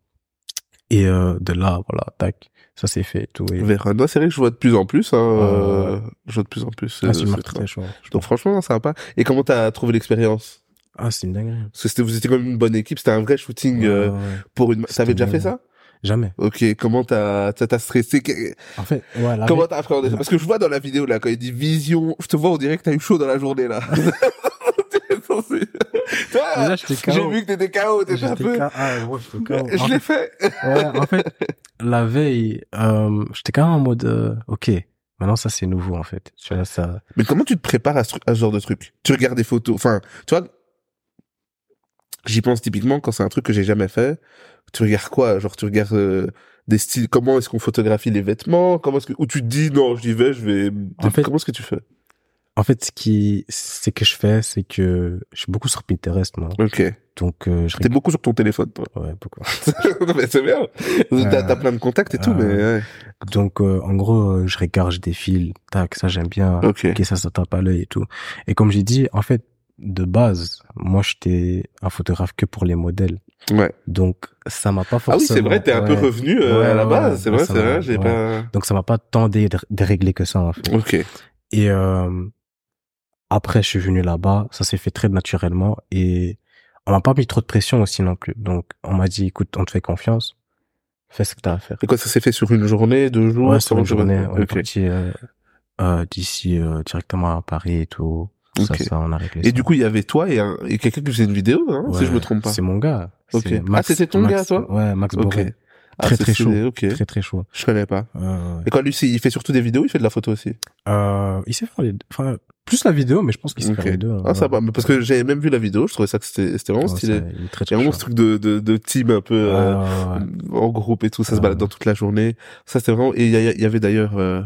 Et euh, de là, voilà, tac, ça s'est fait tout. Et... Vers moi, c'est vrai que je vois de plus en plus, hein, euh, je vois de plus en plus. Ah, euh, c'est une marque très chouette. Donc franchement, sympa. Et comment t'as trouvé l'expérience? Ah, c'est une dinguerie. Parce que vous étiez quand même une bonne équipe, c'était un vrai shooting euh, Ouais, ouais. pour une. T'avais déjà fait ça? Jamais. Ok. Comment t'as t'as, stressé? En fait, ouais, la Comment t'as appréhendé ça? Parce que je vois dans la vidéo là quand il dit vision, je te vois on dirait que t'as eu chaud dans la journée là. Censé- Déjà, j'étais KO. J'ai vu que t'étais KO, t'étais un peu. Ah, ouais, j'étais KO. Je l'ai fait-. Ouais, en fait, la veille, euh, j'étais quand même en mode, euh, ok, maintenant ça c'est nouveau en fait. Tu vois, ça, Mais comment tu te prépares à ce, truc- à ce genre de truc? Tu regardes des photos, enfin, tu vois, j'y pense typiquement quand c'est un truc que j'ai jamais fait. Tu regardes quoi? Genre tu regardes euh, des styles. Comment est-ce qu'on photographie les vêtements? Comment est-ce que ou tu te dis non, j'y vais, je vais. En fait- comment est-ce que tu fais? En fait, ce qui, c'est que je fais, c'est que je suis beaucoup sur Pinterest, moi. Ok. Donc, euh, je T'es beaucoup sur ton téléphone, toi. Ouais, beaucoup. non mais c'est bien. T'as t'as plein de contacts et tout, euh, mais ouais. Donc, euh, en gros, euh, je regarde, je défile, tac, ça j'aime bien. ok. Ok, ça, ça tape à l'œil et tout. Et comme j'ai dit, en fait, de base, moi, j'étais un photographe que pour les modèles. Ouais. Donc, ça m'a pas Ah forcément. oui, c'est vrai, t'es un peu revenu euh, Ouais, à la base. c'est vrai, c'est vrai. J'ai pas. Donc, ça m'a pas tant dé- déréglé que ça, en fait. Ok. Et euh, après, je suis venu là-bas, ça s'est fait très naturellement et on m'a pas mis trop de pression aussi non plus. Donc, on m'a dit, écoute, on te fait confiance, fais ce que t'as à faire. Et quoi, ça s'est fait sur une journée, deux jours? Ouais, sur une journée, on est parti euh, euh, d'ici euh, directement à Paris et tout. Ça, Ok. ça, on a réglé Et ça. du coup, il y avait toi et, un, et quelqu'un qui faisait une vidéo, hein, si je me trompe pas. C'est mon gars. Ok. C'est Ah, c'était ton Max- gars, toi? Ouais, Max. Boré. Ah, Très, très chaud. Ok. Très, très chaud. Je connais pas. Ouais. Et quoi, lui, il fait surtout des vidéos, il fait de la photo aussi? Euh, il sait faire les. Enfin, plus la vidéo, mais je pense qu'il sait Ok. faire les deux. Ah, ça va. Parce que j'avais même vu la vidéo, je trouvais ça que c'était c'était vraiment Ouais, stylé. il est très, Il y très a vraiment ce truc de, de, de team un peu euh, en groupe et tout, ça se balade dans toute la journée. Ça, c'était vraiment... Et il y, avait d'ailleurs euh,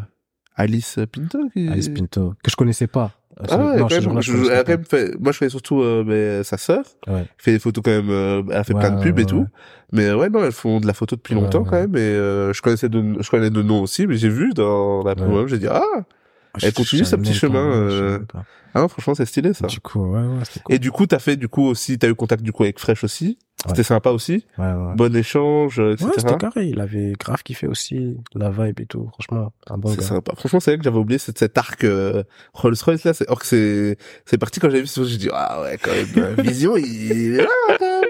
Alice Pinto qui... Alice Pinto, que je connaissais pas. Ce- Ah ouais, non, quand même, jour-là, je- je elle même fait, moi je connais surtout euh, mais, sa sœur. Ouais. fait des photos quand même, euh, elle fait Ouais, plein de pubs et tout. Mais ouais, non, elles font de la photo depuis longtemps quand même. Et euh, je connaissais de, je connais de nom aussi, mais j'ai vu dans la promo, j'ai dit ah, Elle Je- continue savais petit chemin, euh, ah non, franchement c'est stylé ça. Du coup, ouais, ouais, cool. Et du coup, t'as fait du coup aussi, t'as eu contact du coup avec Fresh aussi? C'était sympa aussi. Ouais, ouais. Bon échange, euh, etc. Ouais, c'était carré. Il avait grave kiffé aussi la vibe et tout. Franchement, un bon c'est gars. sympa. Franchement, c'est vrai que j'avais oublié cet, cet arc euh, Rolls Royce là. Or que c'est, c'est parti quand j'ai vu ça, j'ai dit ah ouais quand même. Vision, il est là.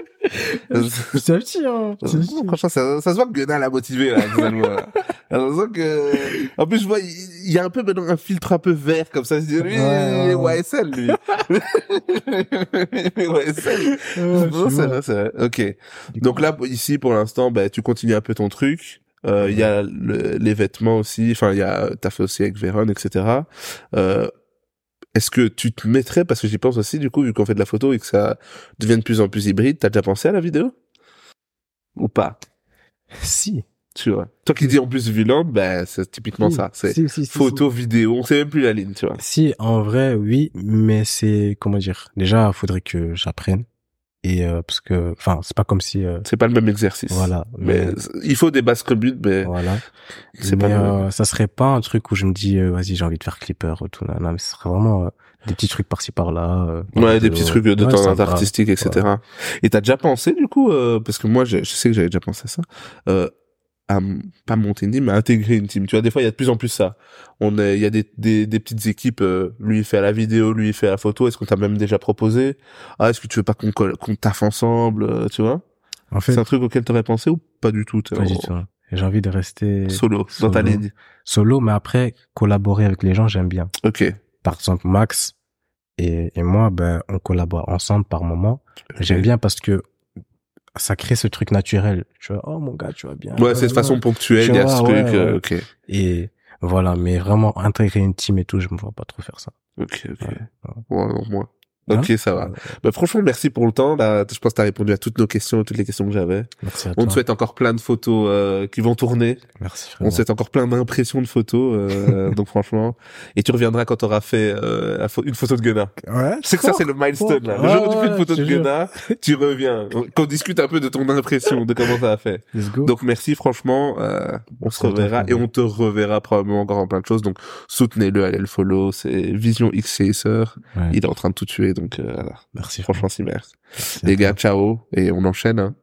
Même. C'est un petit, hein. Petit. Franchement, ça, ça se voit que Gunnar l'a motivé là. Alors, on sent que, en plus, je vois, il y a un peu maintenant un filtre un peu vert comme ça. Lui, Ouais, ouais, ouais. YSL, lui. YSL. Non, c'est vrai, c'est vrai. Ok. Donc là, ici, pour l'instant, bah, tu continues un peu ton truc. Euh, Il y a le- les vêtements aussi. Enfin, il y a, t'as fait aussi avec Véron, etc. Euh, est-ce que tu te mettrais, parce que j'y pense aussi, du coup, vu qu'on fait de la photo et que ça devient de plus en plus hybride, t'as déjà pensé à la vidéo? Ou pas? Si. Tu vois. Toi qui dis en plus violente, ben, c'est typiquement ça. C'est Si, si, si, photo, vidéo, on sait même plus la ligne, tu vois. Si, en vrai, oui, mais c'est, comment dire, déjà, faudrait que j'apprenne. Et, euh, parce que, enfin, c'est pas comme si, euh, C'est pas le même exercice. voilà. Mais il faut des bases communes, mais voilà. c'est mais, pas euh, ça serait pas un truc où je me dis, euh, vas-y, j'ai envie de faire clipper ou tout. Non, non, mais ce serait vraiment euh, des petits trucs par-ci par-là. euh, Ouais, des de- petits trucs de ouais, temps artistique, etc. Et t'as déjà pensé, du coup, euh, parce que moi, je, je sais que j'avais déjà pensé à ça, euh, à pas monter une team, mais à intégrer une team. Tu vois, des fois, il y a de plus en plus ça. On est, il y a des, des, des petites équipes, euh, lui il fait la vidéo, lui il fait la photo. Est-ce qu'on t'a même déjà proposé? Ah, est-ce que tu veux pas qu'on qu'on taffe ensemble, euh, tu vois? En fait, C'est un truc auquel t'aurais pensé ou pas du tout? pas du tout. hein. J'ai envie de rester Solo, dans ta ligne. solo, mais après, collaborer avec les gens, j'aime bien. Ok. Par exemple, Max et, et moi, ben, on collabore ensemble par moment. J'aime bien parce que ça crée ce truc naturel. Tu vois, oh mon gars, tu vas bien. Ouais, c'est de façon ponctuelle, il y a ce truc, ouais, euh, ouais. ok. Et voilà, mais vraiment intégrer une team et tout, je me vois pas trop faire ça. Ok, ok. Ouais, Ouais, non, moi. Hein Ok, ça va. Euh, Bah, franchement, merci pour le temps. Là, je pense que t'as répondu à toutes nos questions, toutes les questions que j'avais. Merci à On te souhaite encore plein de photos euh, qui vont tourner. Merci On te souhaite encore plein d'impressions de photos. euh, donc franchement, et tu reviendras quand t'auras fait euh, une photo de Gunnar. Ouais. Je sais que ça c'est le milestone là. Le Ouais, jour où tu fais une photo de. Gunnar, tu reviens. Qu'on discute un peu de ton impression, de comment ça a fait. Let's go. Donc merci franchement. Euh, on se reverra et on te reverra probablement encore en plein de choses. Donc soutenez-le, allez le follow. C'est Vision X Chaser. Ouais. Il est en train de tout tuer. Donc euh, voilà. Merci. Franchement, si merci. Les gars, ciao et on enchaîne. Hein.